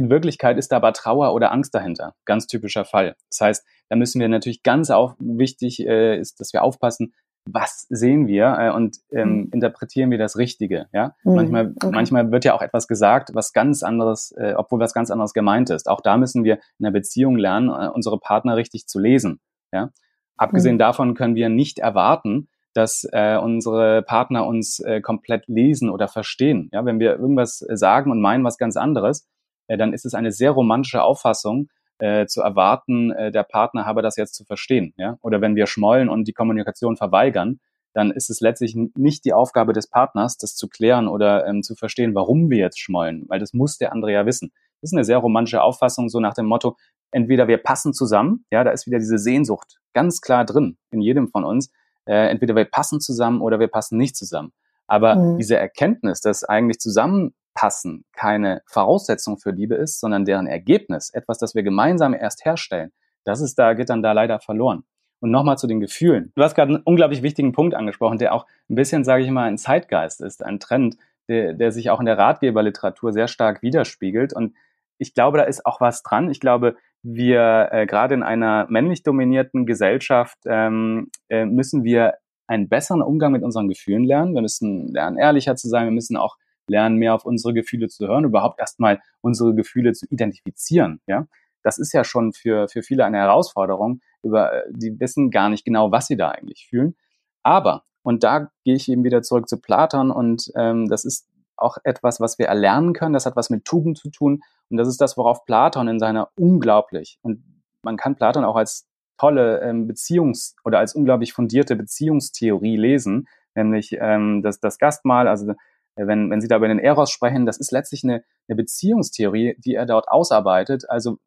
in Wirklichkeit ist da aber Trauer oder Angst dahinter. Ganz typischer Fall. Das heißt, da müssen wir natürlich ganz auf, wichtig äh, ist, dass wir aufpassen, was sehen wir äh, und ähm, mhm. interpretieren wir das Richtige. Ja, mhm. manchmal, okay. manchmal wird ja auch etwas gesagt, was ganz anderes, äh, obwohl was ganz anderes gemeint ist. Auch da müssen wir in der Beziehung lernen, äh, unsere Partner richtig zu lesen. Ja, abgesehen mhm. davon können wir nicht erwarten, dass äh, unsere Partner uns äh, komplett lesen oder verstehen. Ja, wenn wir irgendwas sagen und meinen was ganz anderes, äh, dann ist es eine sehr romantische Auffassung, äh, zu erwarten, äh, der Partner habe das jetzt zu verstehen. Ja? Oder wenn wir schmollen und die Kommunikation verweigern, dann ist es letztlich nicht die Aufgabe des Partners, das zu klären oder ähm, zu verstehen, warum wir jetzt schmollen, weil das muss der andere ja wissen. Das ist eine sehr romantische Auffassung, so nach dem Motto, entweder wir passen zusammen, ja, da ist wieder diese Sehnsucht ganz klar drin in jedem von uns, äh, entweder wir passen zusammen oder wir passen nicht zusammen. Aber mhm. diese Erkenntnis, dass eigentlich Zusammenpassen keine Voraussetzung für Liebe ist, sondern deren Ergebnis, etwas, das wir gemeinsam erst herstellen, das ist da, geht dann da leider verloren. Und nochmal zu den Gefühlen. Du hast gerade einen unglaublich wichtigen Punkt angesprochen, der auch ein bisschen, sage ich mal, ein Zeitgeist ist, ein Trend, der, der sich auch in der Ratgeberliteratur sehr stark widerspiegelt. Und ich glaube, da ist auch was dran. Ich glaube, wir äh, gerade in einer männlich dominierten Gesellschaft ähm, äh, müssen wir einen besseren Umgang mit unseren Gefühlen lernen. Wir müssen lernen, ehrlicher zu sein. Wir müssen auch lernen, mehr auf unsere Gefühle zu hören, überhaupt erstmal unsere Gefühle zu identifizieren. Ja, das ist ja schon für, für viele eine Herausforderung. Über, äh, die wissen gar nicht genau, was sie da eigentlich fühlen. Aber, und da gehe ich eben wieder zurück zu Platon und ähm, das ist auch etwas, was wir erlernen können. Das hat was mit Tugend zu tun. Und das ist das, worauf Platon in seiner unglaublich, und man kann Platon auch als tolle ähm, Beziehungs- oder als unglaublich fundierte Beziehungstheorie lesen, nämlich ähm, das, das Gastmahl, also wenn, wenn Sie da über den Eros sprechen, das ist letztlich eine, eine Beziehungstheorie, die er dort ausarbeitet. Also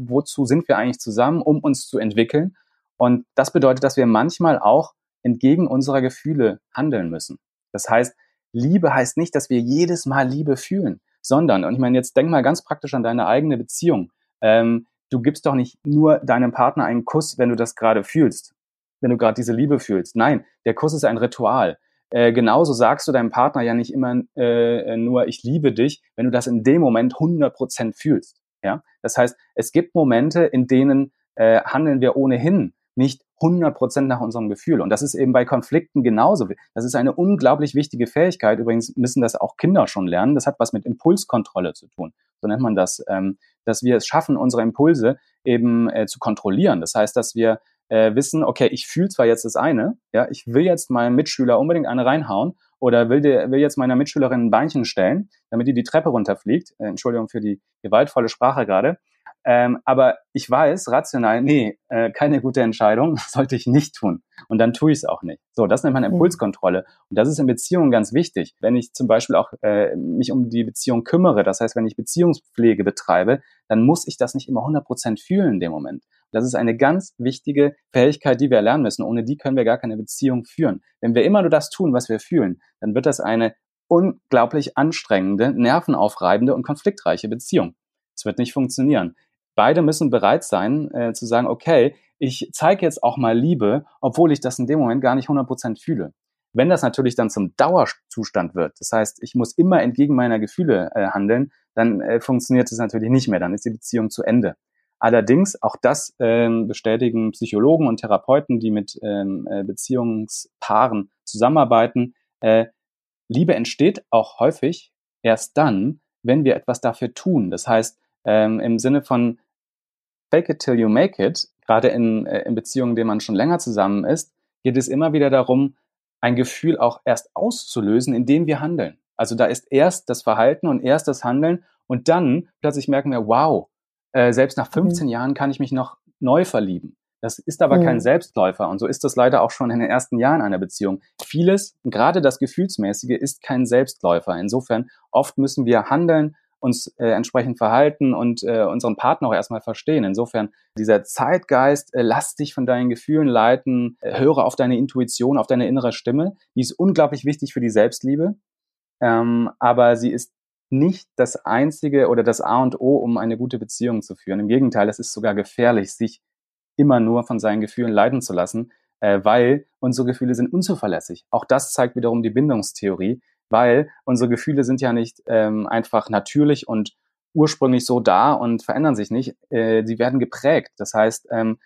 wozu sind wir eigentlich zusammen, um uns zu entwickeln? Und das bedeutet, dass wir manchmal auch entgegen unserer Gefühle handeln müssen. Das heißt, Liebe heißt nicht, dass wir jedes Mal Liebe fühlen, sondern, und ich meine, jetzt denk mal ganz praktisch an deine eigene Beziehung. Ähm, du gibst doch nicht nur deinem Partner einen Kuss, wenn du das gerade fühlst, wenn du gerade diese Liebe fühlst. Nein, der Kuss ist ein Ritual. Äh, genauso sagst du deinem Partner ja nicht immer äh, nur, ich liebe dich, wenn du das in dem Moment 100% fühlst. Ja? Das heißt, es gibt Momente, in denen äh, handeln wir ohnehin nicht 100 Prozent nach unserem Gefühl. Und das ist eben bei Konflikten genauso. Das ist eine unglaublich wichtige Fähigkeit. Übrigens müssen das auch Kinder schon lernen. Das hat was mit Impulskontrolle zu tun. So nennt man das, ähm, dass wir es schaffen, unsere Impulse eben äh, zu kontrollieren. Das heißt, dass wir äh, wissen, okay, ich fühle zwar jetzt das eine, ja, ich will jetzt meinem Mitschüler unbedingt eine reinhauen oder will, der, will jetzt meiner Mitschülerin ein Beinchen stellen, damit die die Treppe runterfliegt. Äh, Entschuldigung für die gewaltvolle Sprache gerade. Ähm, aber ich weiß rational, nee, äh, keine gute Entscheidung, sollte ich nicht tun. Und dann tue ich es auch nicht. So, das nennt man mhm. Impulskontrolle. Und das ist in Beziehungen ganz wichtig. Wenn ich zum Beispiel auch äh, mich um die Beziehung kümmere, das heißt, wenn ich Beziehungspflege betreibe, dann muss ich das nicht immer 100% fühlen in dem Moment. Das ist eine ganz wichtige Fähigkeit, die wir lernen müssen. Ohne die können wir gar keine Beziehung führen. Wenn wir immer nur das tun, was wir fühlen, dann wird das eine unglaublich anstrengende, nervenaufreibende und konfliktreiche Beziehung. Es wird nicht funktionieren beide müssen bereit sein äh, zu sagen, okay, ich zeige jetzt auch mal Liebe, obwohl ich das in dem Moment gar nicht 100% fühle. Wenn das natürlich dann zum Dauerzustand wird, das heißt, ich muss immer entgegen meiner Gefühle äh, handeln, dann äh, funktioniert es natürlich nicht mehr, dann ist die Beziehung zu Ende. Allerdings, auch das ähm, bestätigen Psychologen und Therapeuten, die mit ähm, äh, Beziehungspaaren zusammenarbeiten, äh, Liebe entsteht auch häufig erst dann, wenn wir etwas dafür tun. Das heißt, ähm, im Sinne von fake it till you make it, gerade in, äh, in Beziehungen, in denen man schon länger zusammen ist, geht es immer wieder darum, ein Gefühl auch erst auszulösen, indem wir handeln. Also da ist erst das Verhalten und erst das Handeln und dann plötzlich merken wir, wow, äh, selbst nach 15 mhm. Jahren kann ich mich noch neu verlieben. Das ist aber mhm. kein Selbstläufer und so ist das leider auch schon in den ersten Jahren einer Beziehung. Vieles, gerade das Gefühlsmäßige, ist kein Selbstläufer. Insofern oft müssen wir handeln, uns äh, entsprechend verhalten und äh, unseren Partner auch erstmal verstehen. Insofern dieser Zeitgeist, äh, lass dich von deinen Gefühlen leiten, äh, höre auf deine Intuition, auf deine innere Stimme. Die ist unglaublich wichtig für die Selbstliebe, ähm, aber sie ist nicht das einzige oder das A und O, um eine gute Beziehung zu führen. Im Gegenteil, es ist sogar gefährlich, sich immer nur von seinen Gefühlen leiten zu lassen, äh, weil unsere Gefühle sind unzuverlässig. Auch das zeigt wiederum die Bindungstheorie weil unsere Gefühle sind ja nicht ähm, einfach natürlich und ursprünglich so da und verändern sich nicht. Äh, sie werden geprägt. Das heißt, ähm,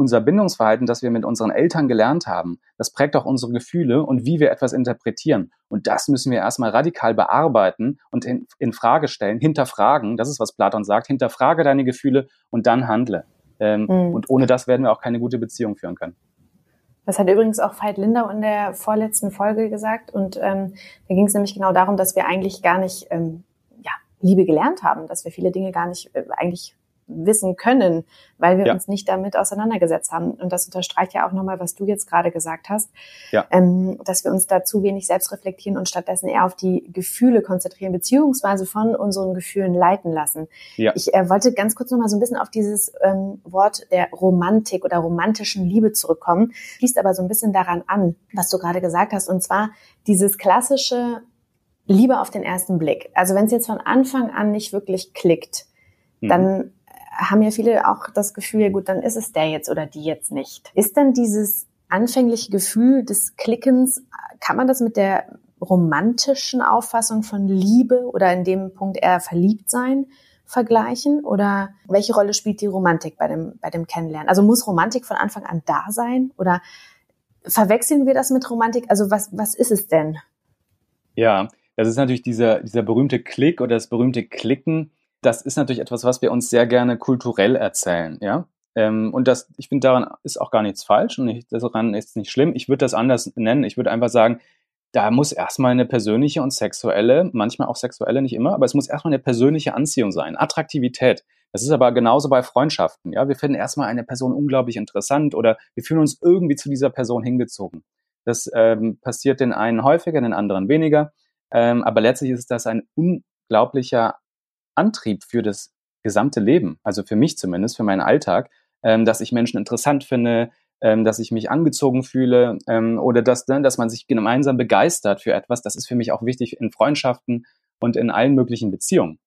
unser Bindungsverhalten, das wir mit unseren Eltern gelernt haben, das prägt auch unsere Gefühle und wie wir etwas interpretieren. Und das müssen wir erstmal radikal bearbeiten und in, in Frage stellen, hinterfragen. Das ist, was Platon sagt. Hinterfrage deine Gefühle und dann handle. Ähm, mhm. Und ohne das werden wir auch keine gute Beziehung führen können. Das hat übrigens auch Veit Lindau in der vorletzten Folge gesagt. Und ähm, da ging es nämlich genau darum, dass wir eigentlich gar nicht ähm, ja, Liebe gelernt haben, dass wir viele Dinge gar nicht äh, eigentlich wissen können, weil wir ja. uns nicht damit auseinandergesetzt haben. Und das unterstreicht ja auch nochmal, was du jetzt gerade gesagt hast, ja. ähm, dass wir uns da zu wenig selbst reflektieren und stattdessen eher auf die Gefühle konzentrieren, beziehungsweise von unseren Gefühlen leiten lassen. Ja. Ich äh, wollte ganz kurz nochmal so ein bisschen auf dieses ähm, Wort der Romantik oder romantischen Liebe zurückkommen, schließt aber so ein bisschen daran an, was du gerade gesagt hast, und zwar dieses klassische Liebe auf den ersten Blick. Also wenn es jetzt von Anfang an nicht wirklich klickt, mhm. dann haben ja viele auch das Gefühl, gut, dann ist es der jetzt oder die jetzt nicht. Ist denn dieses anfängliche Gefühl des Klickens, kann man das mit der romantischen Auffassung von Liebe oder in dem Punkt eher verliebt sein vergleichen? Oder welche Rolle spielt die Romantik bei dem, bei dem Kennenlernen? Also muss Romantik von Anfang an da sein? Oder verwechseln wir das mit Romantik? Also was, was ist es denn? Ja, das ist natürlich dieser, dieser berühmte Klick oder das berühmte Klicken, das ist natürlich etwas, was wir uns sehr gerne kulturell erzählen, ja. Ähm, und das, ich finde, daran ist auch gar nichts falsch und nicht, daran ist nicht schlimm. Ich würde das anders nennen. Ich würde einfach sagen, da muss erstmal eine persönliche und sexuelle, manchmal auch sexuelle, nicht immer, aber es muss erstmal eine persönliche Anziehung sein, Attraktivität. Das ist aber genauso bei Freundschaften. Ja, wir finden erstmal eine Person unglaublich interessant oder wir fühlen uns irgendwie zu dieser Person hingezogen. Das ähm, passiert den einen häufiger, den anderen weniger. Ähm, aber letztlich ist das ein unglaublicher Antrieb für das gesamte Leben, also für mich zumindest, für meinen Alltag, ähm, dass ich Menschen interessant finde, ähm, dass ich mich angezogen fühle ähm, oder dass, ne, dass man sich gemeinsam begeistert für etwas. Das ist für mich auch wichtig in Freundschaften und in allen möglichen Beziehungen.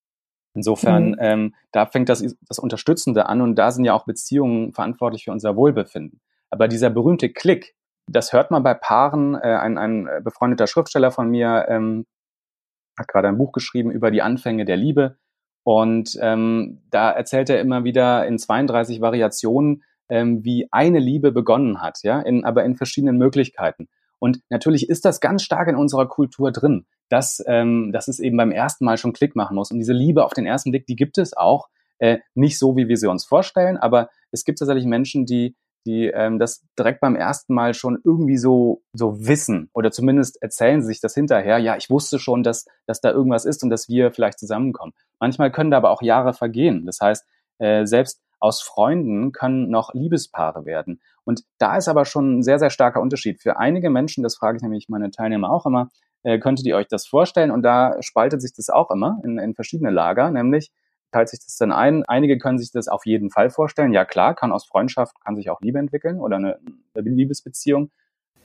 Insofern, mhm. ähm, da fängt das, das Unterstützende an und da sind ja auch Beziehungen verantwortlich für unser Wohlbefinden. Aber dieser berühmte Klick, das hört man bei Paaren. Äh, ein, ein befreundeter Schriftsteller von mir ähm, hat gerade ein Buch geschrieben über die Anfänge der Liebe. Und ähm, da erzählt er immer wieder in 32 Variationen, ähm, wie eine Liebe begonnen hat, ja, in, aber in verschiedenen Möglichkeiten. Und natürlich ist das ganz stark in unserer Kultur drin, dass, ähm, dass es eben beim ersten Mal schon Klick machen muss. Und diese Liebe auf den ersten Blick, die gibt es auch. Äh, nicht so, wie wir sie uns vorstellen, aber es gibt tatsächlich Menschen, die die ähm, das direkt beim ersten Mal schon irgendwie so so wissen oder zumindest erzählen sie sich das hinterher. Ja, ich wusste schon, dass dass da irgendwas ist und dass wir vielleicht zusammenkommen. Manchmal können da aber auch Jahre vergehen. Das heißt, äh, selbst aus Freunden können noch Liebespaare werden. Und da ist aber schon ein sehr, sehr starker Unterschied. Für einige Menschen, das frage ich nämlich meine Teilnehmer auch immer, äh, könntet ihr euch das vorstellen? Und da spaltet sich das auch immer in, in verschiedene Lager, nämlich teilt sich das dann ein. Einige können sich das auf jeden Fall vorstellen. Ja klar, kann aus Freundschaft, kann sich auch Liebe entwickeln oder eine, eine Liebesbeziehung.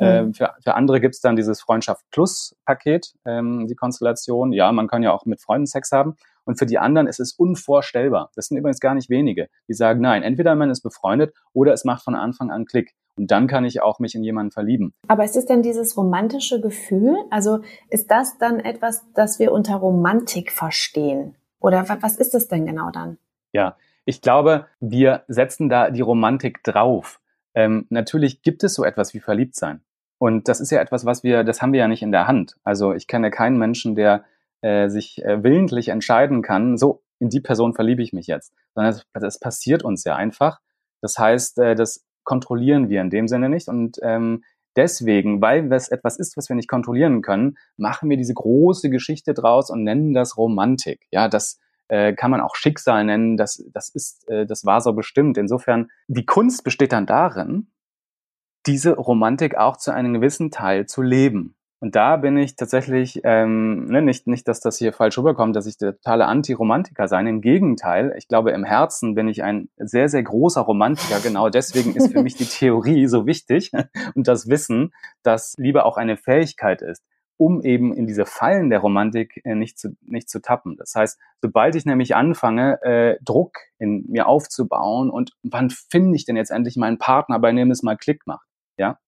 Mhm. Ähm, für, für andere gibt's dann dieses Freundschaft Plus Paket, ähm, die Konstellation. Ja, man kann ja auch mit Freunden Sex haben. Und für die anderen ist es unvorstellbar. Das sind übrigens gar nicht wenige, die sagen, nein, entweder man ist befreundet oder es macht von Anfang an Klick. Und dann kann ich auch mich in jemanden verlieben. Aber ist es denn dieses romantische Gefühl? Also ist das dann etwas, das wir unter Romantik verstehen? Oder was ist das denn genau dann? Ja, ich glaube, wir setzen da die Romantik drauf. Ähm, natürlich gibt es so etwas wie Verliebtsein. Und das ist ja etwas, was wir, das haben wir ja nicht in der Hand. Also ich kenne keinen Menschen, der äh, sich äh, willentlich entscheiden kann, so, in die Person verliebe ich mich jetzt. Sondern das, das passiert uns ja einfach. Das heißt, äh, das kontrollieren wir in dem Sinne nicht. Und ähm, deswegen, weil das etwas ist, was wir nicht kontrollieren können, machen wir diese große Geschichte draus und nennen das Romantik. Ja, das äh, kann man auch Schicksal nennen. Das, das ist, äh, das war so bestimmt. Insofern, die Kunst besteht dann darin, diese Romantik auch zu einem gewissen Teil zu leben. Und da bin ich tatsächlich, ähm, ne, nicht, nicht, dass das hier falsch rüberkommt, dass ich der totale Anti-Romantiker sein. Im Gegenteil, ich glaube, im Herzen bin ich ein sehr, sehr großer Romantiker. Genau deswegen ist für mich die Theorie so wichtig und das Wissen, dass Liebe auch eine Fähigkeit ist, um eben in diese Fallen der Romantik äh, nicht, zu, nicht zu tappen. Das heißt, sobald ich nämlich anfange, äh, Druck in mir aufzubauen und wann finde ich denn jetzt endlich meinen Partner, bei dem es mal Klick macht, ja,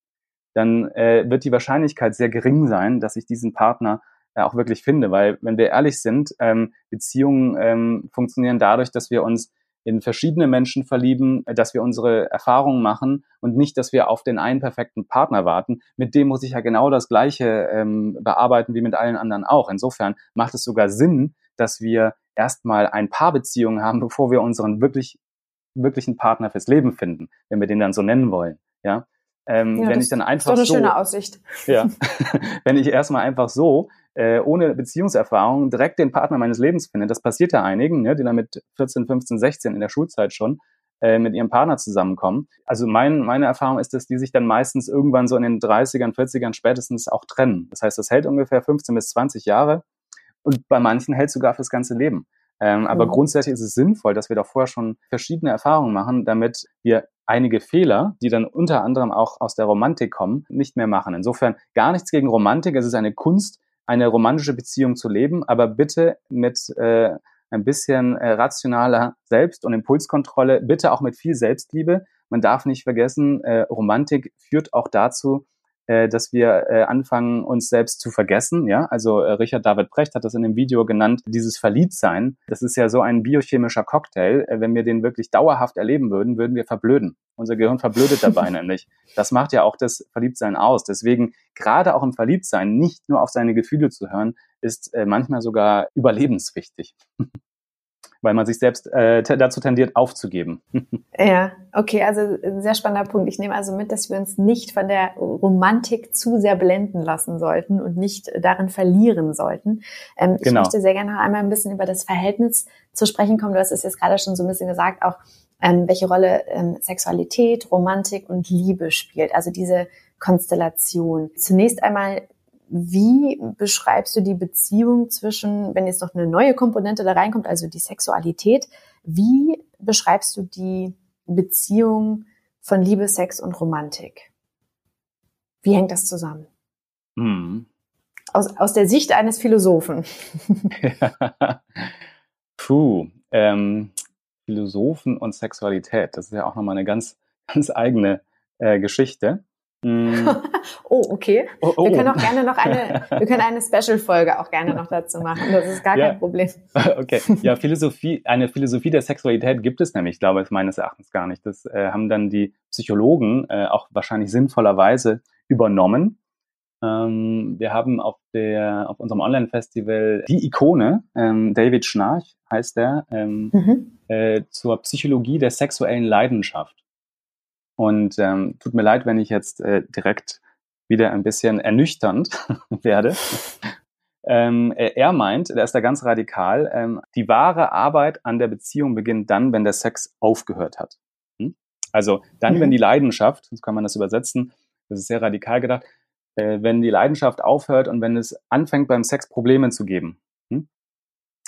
dann äh, wird die Wahrscheinlichkeit sehr gering sein, dass ich diesen Partner äh, auch wirklich finde. Weil, wenn wir ehrlich sind, ähm, Beziehungen ähm, funktionieren dadurch, dass wir uns in verschiedene Menschen verlieben, äh, dass wir unsere Erfahrungen machen und nicht, dass wir auf den einen perfekten Partner warten. Mit dem muss ich ja genau das Gleiche ähm, bearbeiten wie mit allen anderen auch. Insofern macht es sogar Sinn, dass wir erstmal ein paar Beziehungen haben, bevor wir unseren wirklich wirklichen Partner fürs Leben finden, wenn wir den dann so nennen wollen. Ja, Ähm, ja, wenn ich dann einfach ist doch eine so, schöne Aussicht. Ja, wenn ich erstmal einfach so äh, ohne Beziehungserfahrung direkt den Partner meines Lebens finde, das passiert ja einigen, ne, die dann mit 14, 15, 16 in der Schulzeit schon äh, mit ihrem Partner zusammenkommen. Also mein, meine Erfahrung ist, dass die sich dann meistens irgendwann so in den 30ern, 40ern spätestens auch trennen. Das heißt, das hält ungefähr 15 bis 20 Jahre und bei manchen hält sogar fürs ganze Leben. Ähm, aber mhm. grundsätzlich ist es sinnvoll, dass wir doch vorher schon verschiedene Erfahrungen machen, damit wir einige Fehler, die dann unter anderem auch aus der Romantik kommen, nicht mehr machen. Insofern gar nichts gegen Romantik. Es ist eine Kunst, eine romantische Beziehung zu leben, aber bitte mit äh, ein bisschen äh, rationaler Selbst- und Impulskontrolle, bitte auch mit viel Selbstliebe. Man darf nicht vergessen, äh, Romantik führt auch dazu, äh, dass wir äh, anfangen, uns selbst zu vergessen. Ja, also äh, Richard David Brecht hat das in dem Video genannt, dieses Verliebtsein. Das ist ja so ein biochemischer Cocktail. Äh, wenn wir den wirklich dauerhaft erleben würden, würden wir verblöden. Unser Gehirn verblödet dabei nämlich. Das macht ja auch das Verliebtsein aus. Deswegen gerade auch im Verliebtsein nicht nur auf seine Gefühle zu hören, ist äh, manchmal sogar überlebenswichtig. weil man sich selbst äh, dazu tendiert, aufzugeben. ja, okay, also ein sehr spannender Punkt. Ich nehme also mit, dass wir uns nicht von der Romantik zu sehr blenden lassen sollten und nicht darin verlieren sollten. Ähm, ich genau. möchte sehr gerne noch einmal ein bisschen über das Verhältnis zu sprechen kommen. Du hast es jetzt gerade schon so ein bisschen gesagt, auch ähm, welche Rolle ähm, Sexualität, Romantik und Liebe spielt. Also diese Konstellation. Zunächst einmal wie beschreibst du die Beziehung zwischen, wenn jetzt noch eine neue Komponente da reinkommt, also die Sexualität, wie beschreibst du die Beziehung von Liebe, Sex und Romantik? Wie hängt das zusammen? Hm. Aus, aus der Sicht eines Philosophen. Puh, ähm, Philosophen und Sexualität, das ist ja auch nochmal eine ganz, ganz eigene äh, Geschichte. Mm. oh, okay. Oh, oh. Wir können auch gerne noch eine, wir können eine Special-Folge auch gerne noch dazu machen. Das ist gar ja. kein Problem. Okay. Ja, Philosophie, eine Philosophie der Sexualität gibt es nämlich, glaube ich, meines Erachtens gar nicht. Das äh, haben dann die Psychologen äh, auch wahrscheinlich sinnvollerweise übernommen. Ähm, wir haben auf der, auf unserem Online-Festival die Ikone, ähm, David Schnarch heißt der, ähm, mhm. äh, zur Psychologie der sexuellen Leidenschaft. Und ähm, tut mir leid, wenn ich jetzt äh, direkt wieder ein bisschen ernüchternd werde. Ähm, er meint, der ist da ganz radikal, ähm, die wahre Arbeit an der Beziehung beginnt dann, wenn der Sex aufgehört hat. Hm? Also dann, mhm. wenn die Leidenschaft, so kann man das übersetzen, das ist sehr radikal gedacht, äh, wenn die Leidenschaft aufhört und wenn es anfängt beim Sex Probleme zu geben, hm?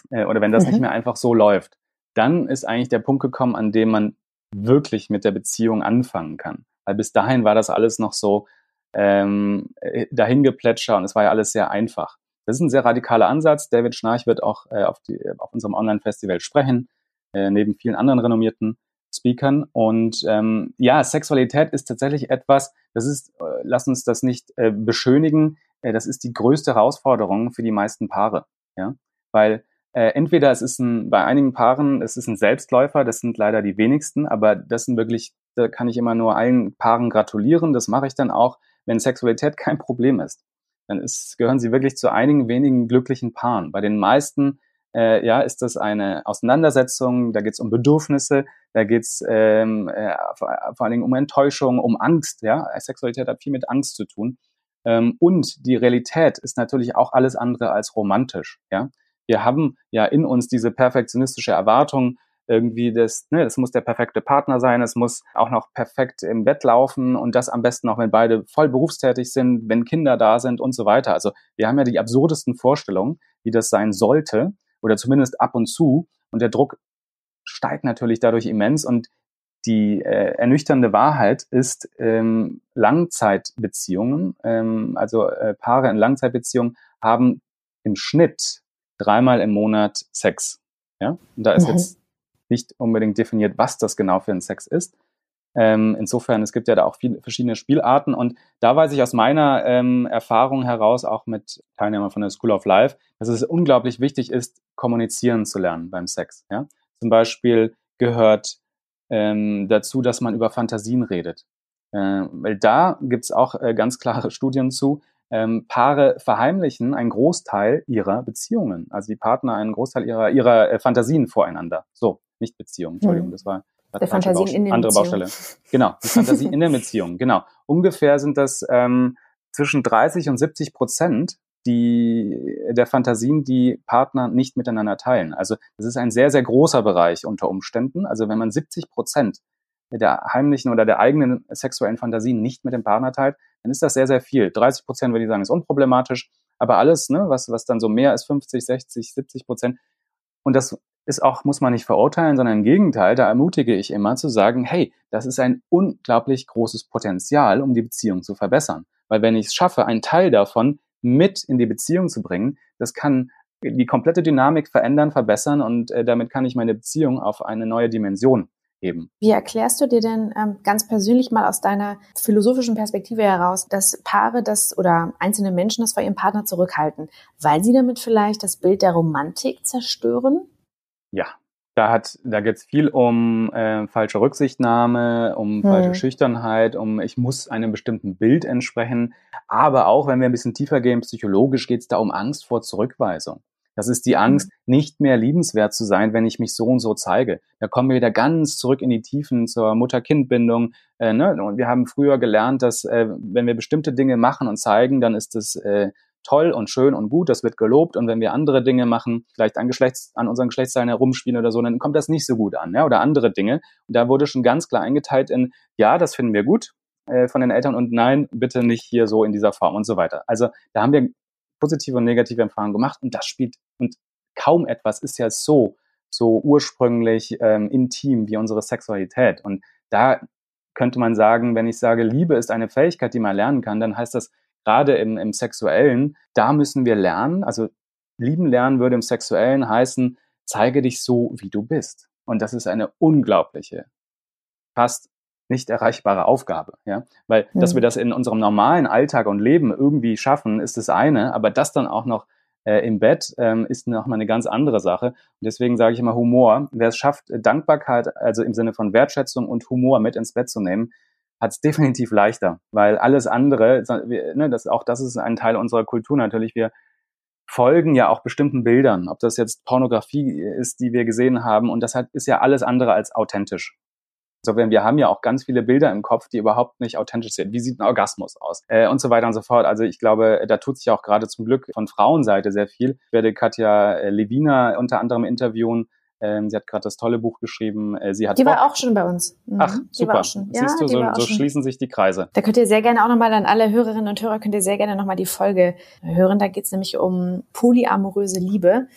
äh, oder wenn das mhm. nicht mehr einfach so läuft, dann ist eigentlich der Punkt gekommen, an dem man wirklich mit der Beziehung anfangen kann. Weil bis dahin war das alles noch so ähm, äh, dahingeplätscher und es war ja alles sehr einfach. Das ist ein sehr radikaler Ansatz. David Schnarch wird auch äh, auf, die, auf unserem Online-Festival sprechen, äh, neben vielen anderen renommierten Speakern. Und ähm, ja, Sexualität ist tatsächlich etwas, das ist, äh, lass uns das nicht äh, beschönigen, äh, das ist die größte Herausforderung für die meisten Paare. Ja? Weil äh, entweder es ist ein, bei einigen Paaren, es ist ein Selbstläufer, das sind leider die wenigsten, aber das sind wirklich, da kann ich immer nur allen Paaren gratulieren, das mache ich dann auch, wenn Sexualität kein Problem ist. Dann ist, gehören sie wirklich zu einigen wenigen glücklichen Paaren. Bei den meisten äh, ja, ist das eine Auseinandersetzung, da geht es um Bedürfnisse, da geht es ähm, äh, vor, vor allen Dingen um Enttäuschung, um Angst. Ja? Sexualität hat viel mit Angst zu tun. Ähm, und die Realität ist natürlich auch alles andere als romantisch. Ja? Wir haben ja in uns diese perfektionistische Erwartung, irgendwie das, ne, das muss der perfekte Partner sein, es muss auch noch perfekt im Bett laufen und das am besten auch, wenn beide voll berufstätig sind, wenn Kinder da sind und so weiter. Also wir haben ja die absurdesten Vorstellungen, wie das sein sollte oder zumindest ab und zu und der Druck steigt natürlich dadurch immens und die äh, ernüchternde Wahrheit ist, ähm, Langzeitbeziehungen, ähm, also äh, Paare in Langzeitbeziehungen haben im Schnitt dreimal im Monat Sex. Ja? Und da ist mhm. jetzt nicht unbedingt definiert, was das genau für ein Sex ist. Ähm, insofern, es gibt ja da auch viele verschiedene Spielarten und da weiß ich aus meiner ähm, Erfahrung heraus, auch mit Teilnehmern von der School of Life, dass es unglaublich wichtig ist, kommunizieren zu lernen beim Sex. Ja? Zum Beispiel gehört ähm, dazu, dass man über Fantasien redet. Äh, weil da gibt's auch äh, ganz klare Studien zu, ähm, Paare verheimlichen einen Großteil ihrer Beziehungen. Also die Partner einen Großteil ihrer, ihrer äh, Fantasien voreinander. So, nicht Beziehungen, Entschuldigung, mhm. das war der Fantasien in der andere Beziehung. Baustelle. Genau, die Fantasie in der Beziehung. Genau. Ungefähr sind das ähm, zwischen 30 und 70 Prozent die, der Fantasien, die Partner nicht miteinander teilen. Also das ist ein sehr, sehr großer Bereich unter Umständen. Also wenn man 70 Prozent der heimlichen oder der eigenen sexuellen Fantasien nicht mit dem Partner teilt, dann ist das sehr, sehr viel. 30 Prozent würde ich sagen, ist unproblematisch. Aber alles, ne, was, was dann so mehr als 50, 60, 70 Prozent. Und das ist auch, muss man nicht verurteilen, sondern im Gegenteil, da ermutige ich immer zu sagen, hey, das ist ein unglaublich großes Potenzial, um die Beziehung zu verbessern. Weil wenn ich es schaffe, einen Teil davon mit in die Beziehung zu bringen, das kann die komplette Dynamik verändern, verbessern und äh, damit kann ich meine Beziehung auf eine neue Dimension heben. Wie erklärst du dir denn ähm, ganz persönlich mal aus deiner philosophischen Perspektive heraus, dass Paare das oder einzelne Menschen das vor ihrem Partner zurückhalten, weil sie damit vielleicht das Bild der Romantik zerstören? Ja, da hat, da geht's viel um äh, falsche Rücksichtnahme, um hm. falsche Schüchternheit, um ich muss einem bestimmten Bild entsprechen. Aber auch, wenn wir ein bisschen tiefer gehen, psychologisch geht's da um Angst vor Zurückweisung. Das ist die Angst, nicht mehr liebenswert zu sein, wenn ich mich so und so zeige. Da kommen wir wieder ganz zurück in die Tiefen zur Mutter-Kind-Bindung. Äh, ne? Und wir haben früher gelernt, dass äh, wenn wir bestimmte Dinge machen und zeigen, dann ist es äh, toll und schön und gut, das wird gelobt. Und wenn wir andere Dinge machen, vielleicht an, Geschlechts-, an unseren Geschlechtsteilen herumspielen oder so, dann kommt das nicht so gut an. Ja? Oder andere Dinge. Und da wurde schon ganz klar eingeteilt in, ja, das finden wir gut äh, von den Eltern und nein, bitte nicht hier so in dieser Form und so weiter. Also da haben wir positive und negative Erfahrungen gemacht und das spielt und kaum etwas ist ja so so ursprünglich ähm, intim wie unsere Sexualität und da könnte man sagen, wenn ich sage, Liebe ist eine Fähigkeit, die man lernen kann, dann heißt das gerade im, im Sexuellen, da müssen wir lernen, also lieben lernen würde im Sexuellen heißen, zeige dich so, wie du bist. Und das ist eine unglaubliche, fast nicht erreichbare Aufgabe, ja, weil mhm. dass wir das in unserem normalen Alltag und Leben irgendwie schaffen, ist das eine, aber das dann auch noch äh, im Bett ähm, ist noch mal eine ganz andere Sache. Und deswegen sage ich immer Humor. Wer es schafft, Dankbarkeit, also im Sinne von Wertschätzung und Humor mit ins Bett zu nehmen, hat es definitiv leichter, weil alles andere, ne, das, auch das ist ein Teil unserer Kultur natürlich. Wir folgen ja auch bestimmten Bildern, ob das jetzt Pornografie ist, die wir gesehen haben, und das hat, ist ja alles andere als authentisch. Insofern, wir haben ja auch ganz viele Bilder im Kopf, die überhaupt nicht authentisch sind. Wie sieht ein Orgasmus aus? Äh, und so weiter und so fort. Also ich glaube, da tut sich auch gerade zum Glück von Frauenseite sehr viel. Ich werde Katja äh, Levina unter anderem interviewen. Ähm, sie hat gerade das tolle Buch geschrieben. Äh, sie hat die war auch schon bei uns. Mhm. Ach, super. Siehst ja, du, so, so schließen sich die Kreise. Da könnt ihr sehr gerne auch nochmal an alle Hörerinnen und Hörer, könnt ihr sehr gerne nochmal die Folge hören. Da geht es nämlich um polyamoröse Liebe.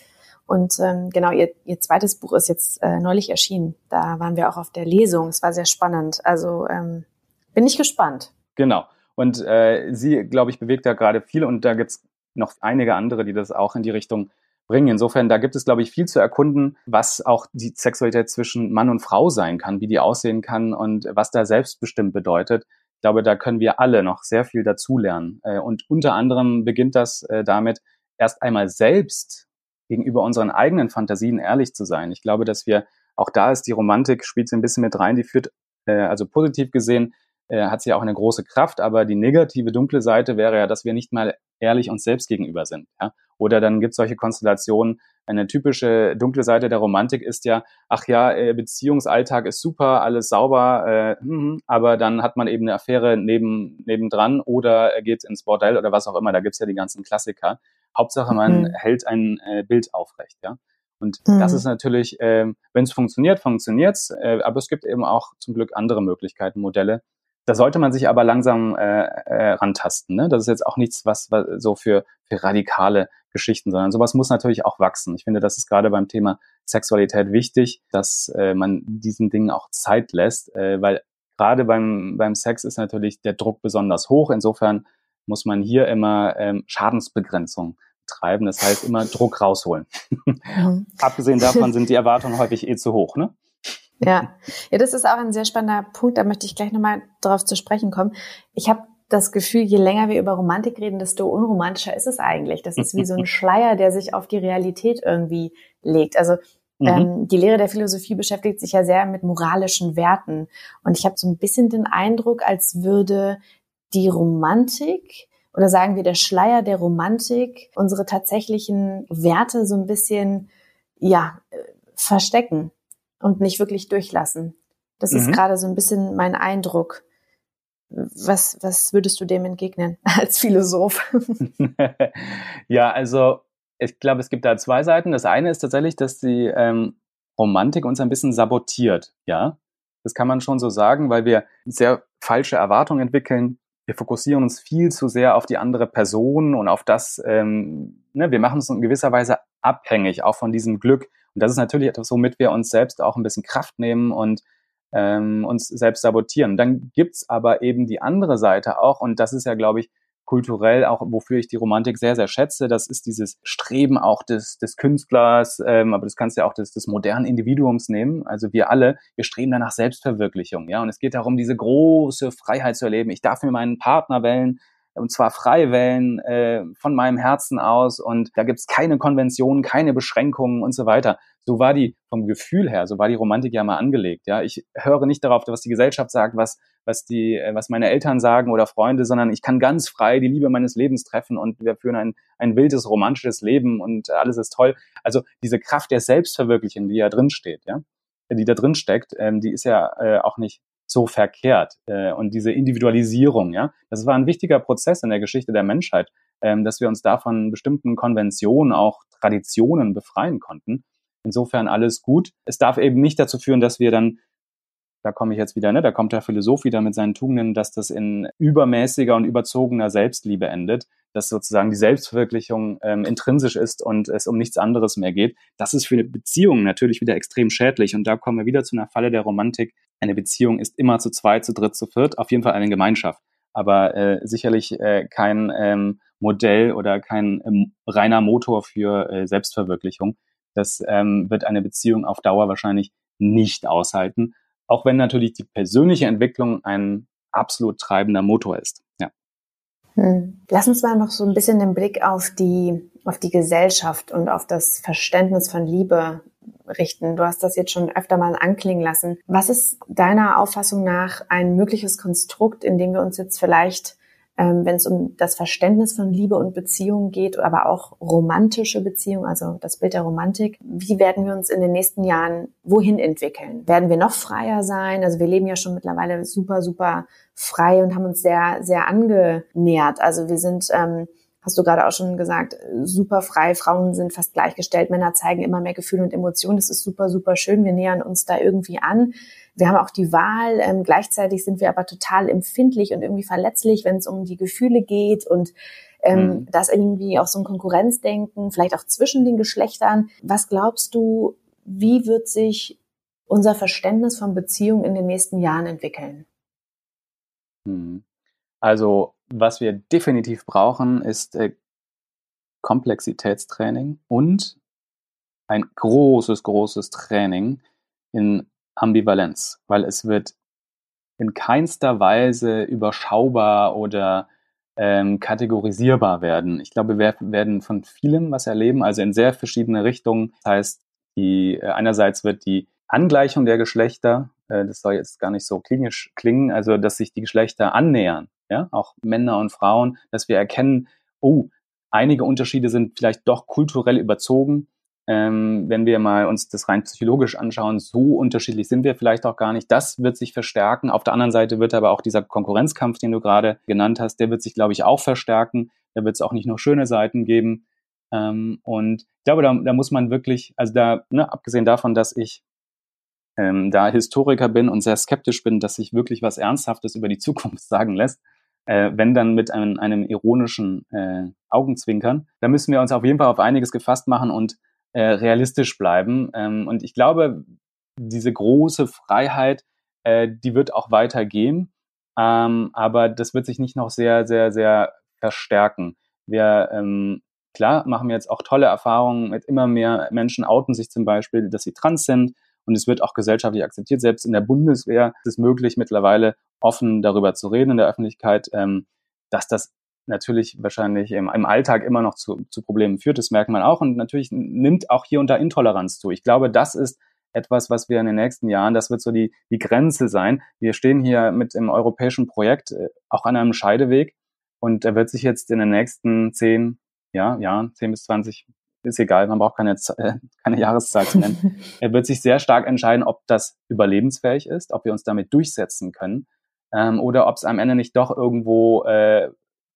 Und ähm, genau, ihr, ihr zweites Buch ist jetzt äh, neulich erschienen. Da waren wir auch auf der Lesung. Es war sehr spannend. Also ähm, bin ich gespannt. Genau. Und äh, sie, glaube ich, bewegt da gerade viel und da gibt's noch einige andere, die das auch in die Richtung bringen. Insofern, da gibt es, glaube ich, viel zu erkunden, was auch die Sexualität zwischen Mann und Frau sein kann, wie die aussehen kann und was da selbstbestimmt bedeutet. Ich glaube, da können wir alle noch sehr viel dazulernen. Äh, und unter anderem beginnt das äh, damit, erst einmal selbst gegenüber unseren eigenen Fantasien ehrlich zu sein. Ich glaube, dass wir, auch da ist die Romantik, spielt sie ein bisschen mit rein, die führt, äh, also positiv gesehen, äh, hat sie auch eine große Kraft, aber die negative, dunkle Seite wäre ja, dass wir nicht mal ehrlich uns selbst gegenüber sind. Ja? Oder dann gibt es solche Konstellationen, eine typische dunkle Seite der Romantik ist ja, ach ja, äh, Beziehungsalltag ist super, alles sauber, äh, hm, aber dann hat man eben eine Affäre neben, nebendran oder geht ins Bordell oder was auch immer, da gibt's ja die ganzen Klassiker. Hauptsache, man mhm. hält ein äh, Bild aufrecht, ja. Und mhm. das ist natürlich, äh, wenn es funktioniert, funktioniert's. Äh, aber es gibt eben auch zum Glück andere Möglichkeiten, Modelle. Da sollte man sich aber langsam äh, äh, rantasten. Ne? Das ist jetzt auch nichts, was, was so für, für radikale Geschichten, sondern sowas muss natürlich auch wachsen. Ich finde, das ist gerade beim Thema Sexualität wichtig, dass äh, man diesen Dingen auch Zeit lässt, äh, weil gerade beim, beim Sex ist natürlich der Druck besonders hoch. Insofern muss man hier immer ähm, Schadensbegrenzung treiben. Das heißt, immer Druck rausholen. Mhm. Abgesehen davon sind die Erwartungen häufig eh zu hoch, ne? Ja. ja, das ist auch ein sehr spannender Punkt. Da möchte ich gleich nochmal darauf zu sprechen kommen. Ich habe das Gefühl, je länger wir über Romantik reden, desto unromantischer ist es eigentlich. Das ist wie so ein Schleier, der sich auf die Realität irgendwie legt. Also mhm. ähm, die Lehre der Philosophie beschäftigt sich ja sehr mit moralischen Werten. Und ich habe so ein bisschen den Eindruck, als würde die Romantik oder sagen wir der Schleier der Romantik unsere tatsächlichen Werte so ein bisschen, ja, verstecken und nicht wirklich durchlassen. Das mhm. ist gerade so ein bisschen mein Eindruck. Was, was würdest du dem entgegnen als Philosoph? ja, also ich glaube, es gibt da zwei Seiten. Das eine ist tatsächlich, dass die ähm, Romantik uns ein bisschen sabotiert, ja. Das kann man schon so sagen, weil wir sehr falsche Erwartungen entwickeln. Wir fokussieren uns viel zu sehr auf die andere Person und auf das, ähm, ne, wir machen uns in gewisser Weise abhängig, auch von diesem Glück. Und das ist natürlich etwas, womit wir uns selbst auch ein bisschen Kraft nehmen und ähm, uns selbst sabotieren. Dann gibt's aber eben die andere Seite auch, und das ist ja, glaube ich, kulturell auch, wofür ich die Romantik sehr, sehr schätze. Das ist dieses Streben auch des, des Künstlers, ähm, aber das kannst du ja auch des, des modernen Individuums nehmen. Also wir alle, wir streben danach Selbstverwirklichung. Ja, und es geht darum, diese große Freiheit zu erleben. Ich darf mir meinen Partner wählen, und zwar frei wählen äh, von meinem Herzen aus und da gibt's keine Konventionen, keine Beschränkungen und so weiter. So war die vom Gefühl her, so war die Romantik ja mal angelegt. Ja, ich höre nicht darauf, was die Gesellschaft sagt, was was die äh, was meine Eltern sagen oder Freunde, sondern ich kann ganz frei die Liebe meines Lebens treffen und wir führen ein ein wildes romantisches Leben und alles ist toll. Also diese Kraft der Selbstverwirklichung, die ja drin steht, ja, die da drin steckt, ähm, die ist ja äh, auch nicht so verkehrt. Äh, und diese Individualisierung, ja, das war ein wichtiger Prozess in der Geschichte der Menschheit, ähm, dass wir uns davon bestimmten Konventionen, auch Traditionen befreien konnten. Insofern alles gut. Es darf eben nicht dazu führen, dass wir dann da komme ich jetzt wieder, ne, da kommt der Philosoph wieder mit seinen Tugenden, dass das in übermäßiger und überzogener Selbstliebe endet, dass sozusagen die Selbstverwirklichung ähm, intrinsisch ist und es um nichts anderes mehr geht. Das ist für eine Beziehung natürlich wieder extrem schädlich und da kommen wir wieder zu einer Falle der Romantik. Eine Beziehung ist immer zu zweit, zu dritt, zu viert, auf jeden Fall eine Gemeinschaft, aber äh, sicherlich äh, kein ähm, Modell oder kein ähm, reiner Motor für äh, Selbstverwirklichung. Das ähm, wird eine Beziehung auf Dauer wahrscheinlich nicht aushalten. Auch wenn natürlich die persönliche Entwicklung ein absolut treibender Motor ist. Ja. Hm. Lass uns mal noch so ein bisschen den Blick auf die, auf die Gesellschaft und auf das Verständnis von Liebe richten. Du hast das jetzt schon öfter mal anklingen lassen. Was ist deiner Auffassung nach ein mögliches Konstrukt, in dem wir uns jetzt vielleicht ähm, wenn es um das Verständnis von Liebe und Beziehung geht, aber auch romantische Beziehungen, also das Bild der Romantik. Wie werden wir uns in den nächsten Jahren wohin entwickeln? Werden wir noch freier sein? Also wir leben ja schon mittlerweile super, super frei und haben uns sehr, sehr angenähert. Also wir sind ähm, hast du gerade auch schon gesagt, super frei. Frauen sind fast gleichgestellt. Männer zeigen immer mehr Gefühle und Emotionen. Das ist super, super schön. Wir nähern uns da irgendwie an. Wir haben auch die Wahl. Ähm, gleichzeitig sind wir aber total empfindlich und irgendwie verletzlich, wenn es um die Gefühle geht und ähm, mhm. das irgendwie auch so ein Konkurrenzdenken, vielleicht auch zwischen den Geschlechtern. Was glaubst du, wie wird sich unser Verständnis von Beziehungen in den nächsten Jahren entwickeln? Mhm. Also was wir definitiv brauchen, ist äh, Komplexitätstraining und ein großes, großes Training in Ambivalenz, weil es wird in keinster Weise überschaubar oder ähm, kategorisierbar werden. Ich glaube, wir werden von vielem was erleben, also in sehr verschiedene Richtungen. Das heißt, die, äh, einerseits wird die Angleichung der Geschlechter, äh, das soll jetzt gar nicht so klinisch klingen, also dass sich die Geschlechter annähern ja, auch Männer und Frauen, dass wir erkennen, oh, einige Unterschiede sind vielleicht doch kulturell überzogen. Ähm, wenn wir mal uns das rein psychologisch anschauen, so unterschiedlich sind wir vielleicht auch gar nicht. Das wird sich verstärken. Auf der anderen Seite wird aber auch dieser Konkurrenzkampf, den du gerade genannt hast, der wird sich, glaube ich, auch verstärken. Da wird es auch nicht nur schöne Seiten geben. Ähm, und ich glaube, da, da muss man wirklich, also da, ne, abgesehen davon, dass ich ähm, da Historiker bin und sehr skeptisch bin, dass sich wirklich was Ernsthaftes über die Zukunft sagen lässt, äh, wenn dann mit einem, einem ironischen äh, Augenzwinkern. Da müssen wir uns auf jeden Fall auf einiges gefasst machen und äh, realistisch bleiben. Ähm, und ich glaube, diese große Freiheit, äh, die wird auch weitergehen. Ähm, aber das wird sich nicht noch sehr, sehr, sehr verstärken. Wir, ähm, klar, machen jetzt auch tolle Erfahrungen mit immer mehr Menschen outen sich zum Beispiel, dass sie trans sind. Und es wird auch gesellschaftlich akzeptiert. Selbst in der Bundeswehr ist es möglich, mittlerweile offen darüber zu reden in der Öffentlichkeit, ähm, dass das natürlich wahrscheinlich im, im Alltag immer noch zu, zu Problemen führt. Das merkt man auch. Und natürlich nimmt auch hier und da Intoleranz zu. Ich glaube, das ist etwas, was wir in den nächsten Jahren, das wird so die, die Grenze sein. Wir stehen hier mit im europäischen Projekt äh, auch an einem Scheideweg und da wird sich jetzt in den nächsten zehn ja, Jahren, zehn bis zwanzig ist egal, man braucht keine, äh, keine Jahreszahl zu nennen. er wird sich sehr stark entscheiden, ob das überlebensfähig ist, ob wir uns damit durchsetzen können ähm, oder ob es am Ende nicht doch irgendwo äh,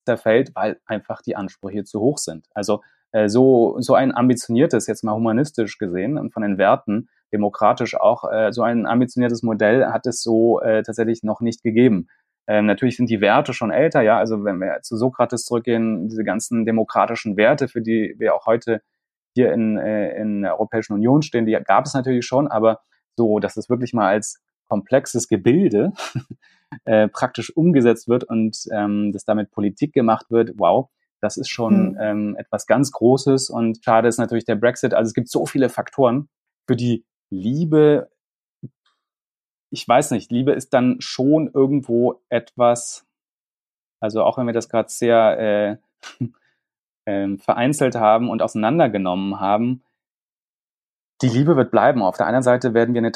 zerfällt, weil einfach die Ansprüche zu hoch sind. Also äh, so, so ein ambitioniertes, jetzt mal humanistisch gesehen und von den Werten, demokratisch auch, äh, so ein ambitioniertes Modell hat es so äh, tatsächlich noch nicht gegeben. Ähm, natürlich sind die Werte schon älter, ja. Also wenn wir zu Sokrates zurückgehen, diese ganzen demokratischen Werte, für die wir auch heute hier in, äh, in der Europäischen Union stehen, die gab es natürlich schon, aber so, dass es wirklich mal als komplexes Gebilde äh, praktisch umgesetzt wird und ähm, dass damit Politik gemacht wird, wow, das ist schon mhm. ähm, etwas ganz Großes und schade ist natürlich der Brexit. Also es gibt so viele Faktoren, für die Liebe ich weiß nicht, Liebe ist dann schon irgendwo etwas, also auch wenn wir das gerade sehr äh, äh, vereinzelt haben und auseinandergenommen haben, die Liebe wird bleiben. Auf der einen Seite werden wir eine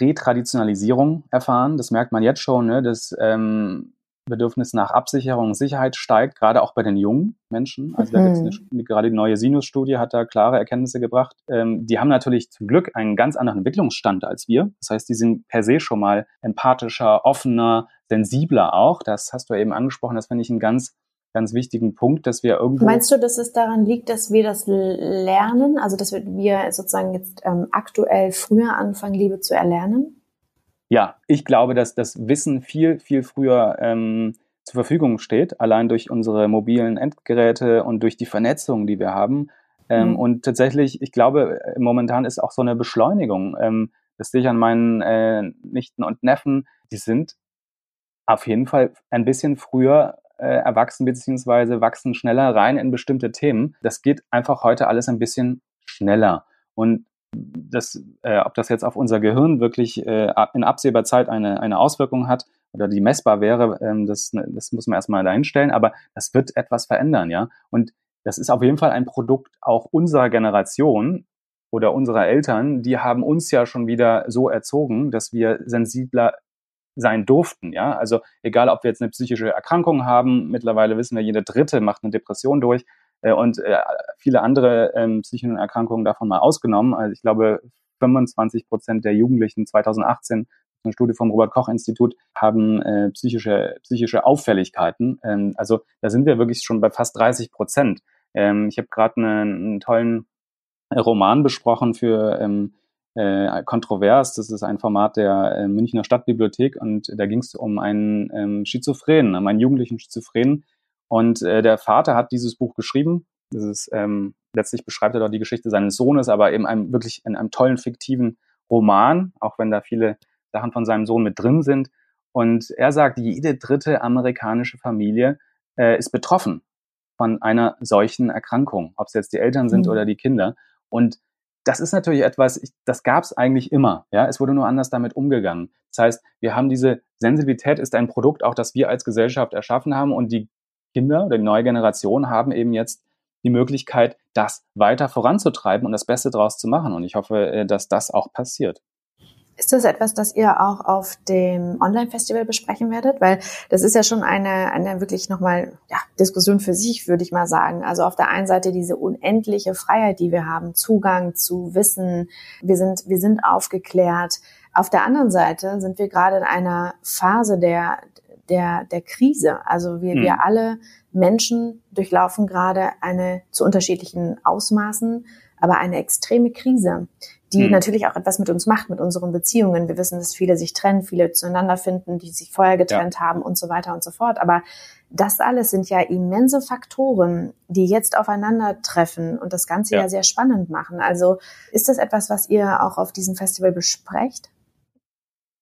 Retraditionalisierung erfahren. Das merkt man jetzt schon, ne? dass ähm, Bedürfnis nach Absicherung und Sicherheit steigt, gerade auch bei den jungen Menschen. Also da mhm. gibt's eine, gerade die neue Sinus-Studie hat da klare Erkenntnisse gebracht. Ähm, die haben natürlich zum Glück einen ganz anderen Entwicklungsstand als wir. Das heißt, die sind per se schon mal empathischer, offener, sensibler auch. Das hast du eben angesprochen. Das finde ich einen ganz ganz wichtigen Punkt, dass wir irgendwo. Meinst du, dass es daran liegt, dass wir das lernen, also dass wir sozusagen jetzt ähm, aktuell früher anfangen, Liebe zu erlernen? Ja, ich glaube, dass das Wissen viel, viel früher ähm, zur Verfügung steht, allein durch unsere mobilen Endgeräte und durch die Vernetzung, die wir haben. Ähm, mhm. Und tatsächlich, ich glaube, äh, momentan ist auch so eine Beschleunigung. Ähm, das sehe ich an meinen äh, Nichten und Neffen. Die sind auf jeden Fall ein bisschen früher erwachsen beziehungsweise wachsen schneller rein in bestimmte Themen. Das geht einfach heute alles ein bisschen schneller. Und das, äh, ob das jetzt auf unser Gehirn wirklich äh, in absehbar Zeit eine, eine Auswirkung hat oder die messbar wäre, ähm, das, das muss man erstmal dahinstellen, aber das wird etwas verändern, ja. Und das ist auf jeden Fall ein Produkt auch unserer Generation oder unserer Eltern, die haben uns ja schon wieder so erzogen, dass wir sensibler sein durften, ja. Also egal, ob wir jetzt eine psychische Erkrankung haben, mittlerweile wissen wir, jeder Dritte macht eine Depression durch äh, und äh, viele andere ähm, psychischen Erkrankungen davon mal ausgenommen. Also ich glaube, 25 Prozent der Jugendlichen 2018 eine Studie vom Robert Koch Institut haben äh, psychische psychische Auffälligkeiten. Ähm, also da sind wir wirklich schon bei fast 30 Prozent. Ähm, ich habe gerade einen, einen tollen Roman besprochen für ähm, äh, Kontrovers. Das ist ein Format der äh, Münchner Stadtbibliothek und da ging es um einen ähm, Schizophrenen, um einen jugendlichen Schizophrenen, und äh, der Vater hat dieses Buch geschrieben. Das ist, ähm, letztlich beschreibt er dort die Geschichte seines Sohnes, aber eben einem wirklich in einem tollen fiktiven Roman, auch wenn da viele Sachen von seinem Sohn mit drin sind. Und er sagt, jede dritte amerikanische Familie äh, ist betroffen von einer solchen Erkrankung, ob es jetzt die Eltern sind mhm. oder die Kinder. Und das ist natürlich etwas, das gab es eigentlich immer. Ja, es wurde nur anders damit umgegangen. Das heißt, wir haben diese Sensibilität ist ein Produkt auch, das wir als Gesellschaft erschaffen haben und die Kinder oder die neue Generation haben eben jetzt die Möglichkeit, das weiter voranzutreiben und das Beste daraus zu machen. Und ich hoffe, äh, dass das auch passiert. Ist das etwas, das ihr auch auf dem Online-Festival besprechen werdet? Weil das ist ja schon eine, eine wirklich nochmal ja, Diskussion für sich, würde ich mal sagen. Also auf der einen Seite diese unendliche Freiheit, die wir haben, Zugang zu Wissen, wir sind, wir sind aufgeklärt. Auf der anderen Seite sind wir gerade in einer Phase der, der, der Krise. Also wir, mhm. wir alle Menschen durchlaufen gerade eine zu unterschiedlichen Ausmaßen, aber eine extreme Krise, die mhm. natürlich auch etwas mit uns macht, mit unseren Beziehungen. Wir wissen, dass viele sich trennen, viele zueinander finden, die sich vorher getrennt ja. haben und so weiter und so fort. Aber das alles sind ja immense Faktoren, die jetzt aufeinandertreffen und das Ganze ja, ja sehr spannend machen. Also ist das etwas, was ihr auch auf diesem Festival besprecht?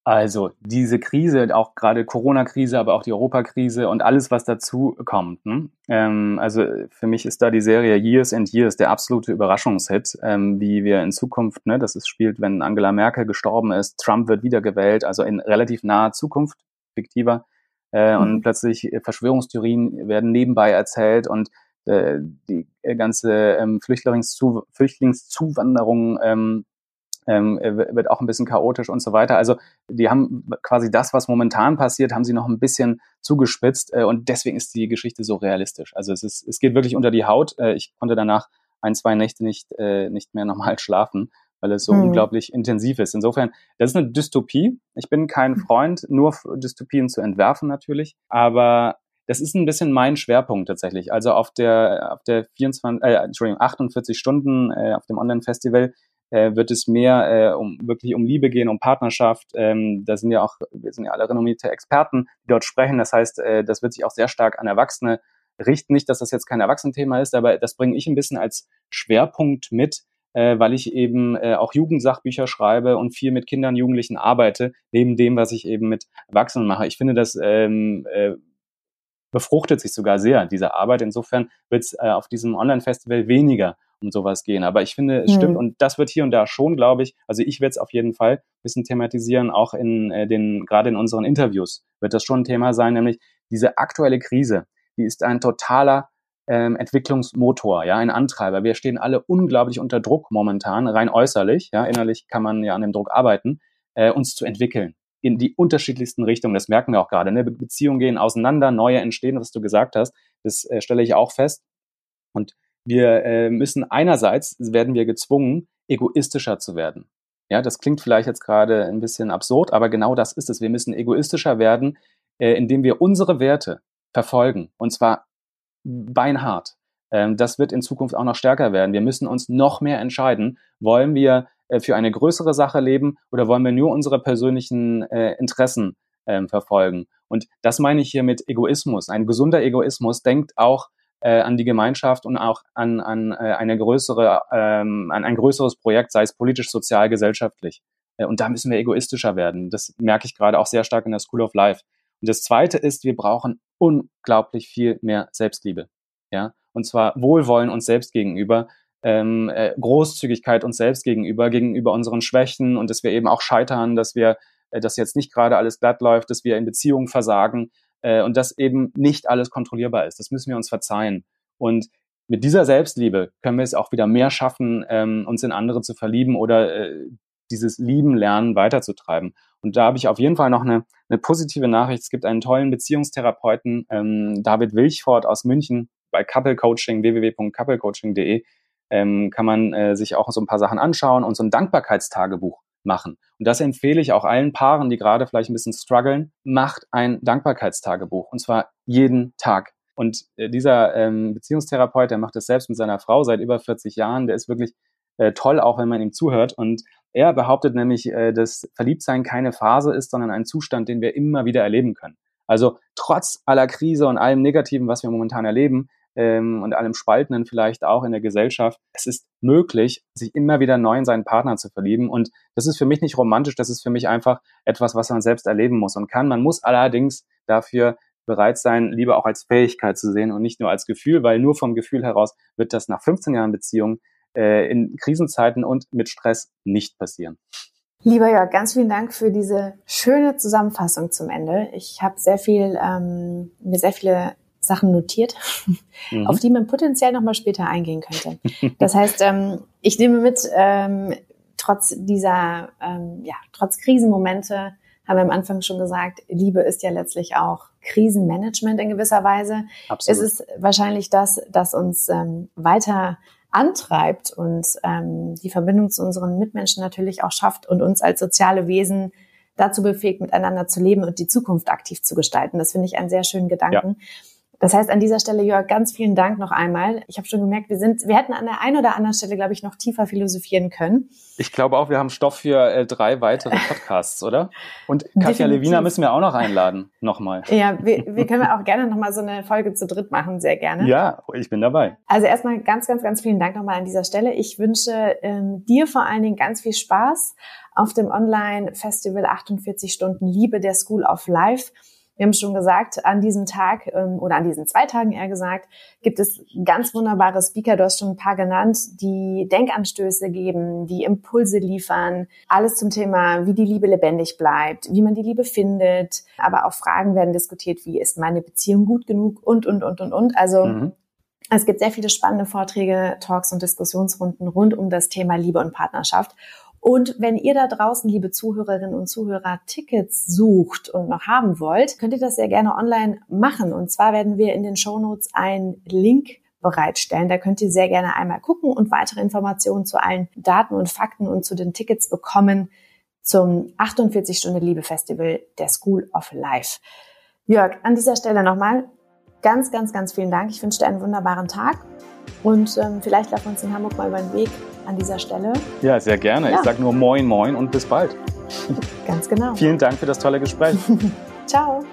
Also diese Krise, auch gerade Corona-Krise, aber auch die Europakrise und alles, was dazu kommt. Ne? Ähm, also für mich ist da die Serie Years and Years der absolute Überraschungshit, ähm, wie wir in Zukunft, ne, das ist, spielt, wenn Angela Merkel gestorben ist, Trump wird wiedergewählt, also in relativ naher Zukunft, fiktiver, äh, mhm. und plötzlich Verschwörungstheorien werden nebenbei erzählt und äh, die ganze ähm, Flüchtlingszu Flüchtlingszuwanderung ähm, ähm, wird auch ein bisschen chaotisch und so weiter. Also die haben quasi das, was momentan passiert, haben sie noch ein bisschen zugespitzt äh, und deswegen ist die Geschichte so realistisch. Also es ist, es geht wirklich unter die Haut. Äh, ich konnte danach ein, zwei Nächte nicht, äh, nicht mehr normal schlafen, weil es so hm. unglaublich intensiv ist. Insofern, das ist eine Dystopie. Ich bin kein hm. Freund, nur Dystopien zu entwerfen natürlich, aber das ist ein bisschen mein Schwerpunkt tatsächlich. Also auf der, auf der 24, äh, Entschuldigung, 48 Stunden äh, auf dem Online-Festival äh, wird es mehr äh, um wirklich um Liebe gehen, um Partnerschaft. Ähm, da sind ja auch, wir sind ja alle renommierte Experten, die dort sprechen. Das heißt, äh, das wird sich auch sehr stark an Erwachsene richten. Nicht, dass das jetzt kein Erwachsenenthema ist, aber das bringe ich ein bisschen als Schwerpunkt mit, äh, weil ich eben äh, auch Jugendsachbücher schreibe und viel mit Kindern, Jugendlichen arbeite, neben dem, was ich eben mit Erwachsenen mache. Ich finde, das ähm, äh, befruchtet sich sogar sehr, diese Arbeit. Insofern wird es äh, auf diesem Online-Festival weniger um sowas gehen. Aber ich finde, es mhm. stimmt und das wird hier und da schon, glaube ich, also ich werde es auf jeden Fall ein bisschen thematisieren, auch in äh, den, gerade in unseren Interviews wird das schon ein Thema sein, nämlich diese aktuelle Krise, die ist ein totaler ähm, Entwicklungsmotor, ja, ein Antreiber. Wir stehen alle unglaublich unter Druck momentan, rein äußerlich, ja, innerlich kann man ja an dem Druck arbeiten, äh, uns zu entwickeln in die unterschiedlichsten Richtungen. Das merken wir auch gerade. Ne? Beziehungen gehen auseinander, neue entstehen, was du gesagt hast. Das äh, stelle ich auch fest. Und wir äh, müssen einerseits werden wir gezwungen, egoistischer zu werden. Ja, das klingt vielleicht jetzt gerade ein bisschen absurd, aber genau das ist es. Wir müssen egoistischer werden, äh, indem wir unsere Werte verfolgen. Und zwar beinhart. Ähm, das wird in Zukunft auch noch stärker werden. Wir müssen uns noch mehr entscheiden, wollen wir äh, für eine größere Sache leben oder wollen wir nur unsere persönlichen äh, Interessen ähm, verfolgen? Und das meine ich hier mit Egoismus. Ein gesunder Egoismus denkt auch äh, an die Gemeinschaft und auch an, an äh, eine größere, ähm, an ein größeres Projekt, sei es politisch, sozial, gesellschaftlich. Äh, und da müssen wir egoistischer werden. Das merke ich gerade auch sehr stark in der School of Life. Und das Zweite ist, wir brauchen unglaublich viel mehr Selbstliebe. Ja, und zwar Wohlwollen uns selbst gegenüber, ähm, äh, Großzügigkeit uns selbst gegenüber, gegenüber unseren Schwächen und dass wir eben auch scheitern, dass wir, äh, dass jetzt nicht gerade alles glatt läuft, dass wir in Beziehungen versagen äh, und dass eben nicht alles kontrollierbar ist. Das müssen wir uns verzeihen. Und mit dieser Selbstliebe können wir es auch wieder mehr schaffen, ähm, uns in andere zu verlieben oder äh, dieses Lieben lernen weiterzutreiben. Und da habe ich auf jeden Fall noch eine, eine positive Nachricht. Es gibt einen tollen Beziehungstherapeuten, ähm, David Wilchford aus München bei Couple Coaching, www.couplecoaching.de, ähm, kann man äh, sich auch so ein paar Sachen anschauen und so ein Dankbarkeitstagebuch machen. Und das empfehle ich auch allen Paaren, die gerade vielleicht ein bisschen strugglen. Macht ein Dankbarkeitstagebuch und zwar jeden Tag. Und äh, dieser ähm, Beziehungstherapeut, der macht das selbst mit seiner Frau seit über 40 Jahren. Der ist wirklich äh, toll, auch wenn man ihm zuhört. Und er behauptet nämlich, äh, dass Verliebtsein keine Phase ist, sondern ein Zustand, den wir immer wieder erleben können. Also trotz aller Krise und allem Negativen, was wir momentan erleben, ähm, und allem Spaltenden vielleicht auch in der Gesellschaft, es ist möglich, sich immer wieder neu in seinen Partner zu verlieben. Und das ist für mich nicht romantisch, das ist für mich einfach etwas, was man selbst erleben muss und kann. Man muss allerdings dafür bereit sein, Liebe auch als Fähigkeit zu sehen und nicht nur als Gefühl, weil nur vom Gefühl heraus wird das nach 15 Jahren Beziehung äh, in Krisenzeiten und mit Stress nicht passieren. Lieber Jörg, ganz vielen Dank für diese schöne Zusammenfassung zum Ende. Ich habe sehr viel, ähm, mir sehr viele Sachen notiert, mhm. auf die man potenziell nochmal später eingehen könnte. Das heißt, ähm, ich nehme mit, ähm, trotz dieser, ähm, ja, trotz Krisenmomente, haben wir am Anfang schon gesagt, Liebe ist ja letztlich auch Krisenmanagement in gewisser Weise. Absolut. Es ist wahrscheinlich das, das uns ähm, weiter antreibt und ähm, die Verbindung zu unseren Mitmenschen natürlich auch schafft und uns als soziale Wesen dazu befähigt, miteinander zu leben und die Zukunft aktiv zu gestalten. Das finde ich einen sehr schönen Gedanken. Ja. Das heißt, an dieser Stelle, Jörg, ganz vielen Dank noch einmal. Ich habe schon gemerkt, wir sind, wir hätten an der einen oder anderen Stelle, glaube ich, noch tiefer philosophieren können. Ich glaube auch, wir haben Stoff für äh, drei weitere Podcasts, oder? Und Katja Lewina müssen wir auch noch einladen, nochmal. Ja, wir, wir können auch gerne nochmal so eine Folge zu dritt machen, sehr gerne. Ja, ich bin dabei. Also erstmal ganz, ganz, ganz vielen Dank nochmal an dieser Stelle. Ich wünsche ähm, dir vor allen Dingen ganz viel Spaß auf dem Online-Festival 48 Stunden Liebe der School of Life. Wir haben schon gesagt, an diesem Tag ähm, oder an diesen zwei Tagen eher gesagt, gibt es ganz wunderbare Speaker, du hast schon ein paar genannt, die Denkanstöße geben, die Impulse liefern, alles zum Thema, wie die Liebe lebendig bleibt, wie man die Liebe findet, aber auch Fragen werden diskutiert, wie ist meine Beziehung gut genug und, und, und, und, und. Also mhm. Es gibt sehr viele spannende Vorträge, Talks und Diskussionsrunden rund um das Thema Liebe und Partnerschaft. Und wenn ihr da draußen, liebe Zuhörerinnen und Zuhörer, Tickets sucht und noch haben wollt, könnt ihr das sehr gerne online machen. Und zwar werden wir in den Show Notes einen Link bereitstellen. Da könnt ihr sehr gerne einmal gucken und weitere Informationen zu allen Daten und Fakten und zu den Tickets bekommen zum 48 Stunden Liebe Festival der School of Life. Jörg, an dieser Stelle nochmal ganz, ganz, ganz vielen Dank. Ich wünsche dir einen wunderbaren Tag und ähm, vielleicht laufen wir uns in Hamburg mal über den Weg an dieser Stelle. Ja, sehr gerne. Ja. Ich sage nur Moin, Moin und bis bald. Ganz genau. Vielen Dank für das tolle Gespräch. Ciao.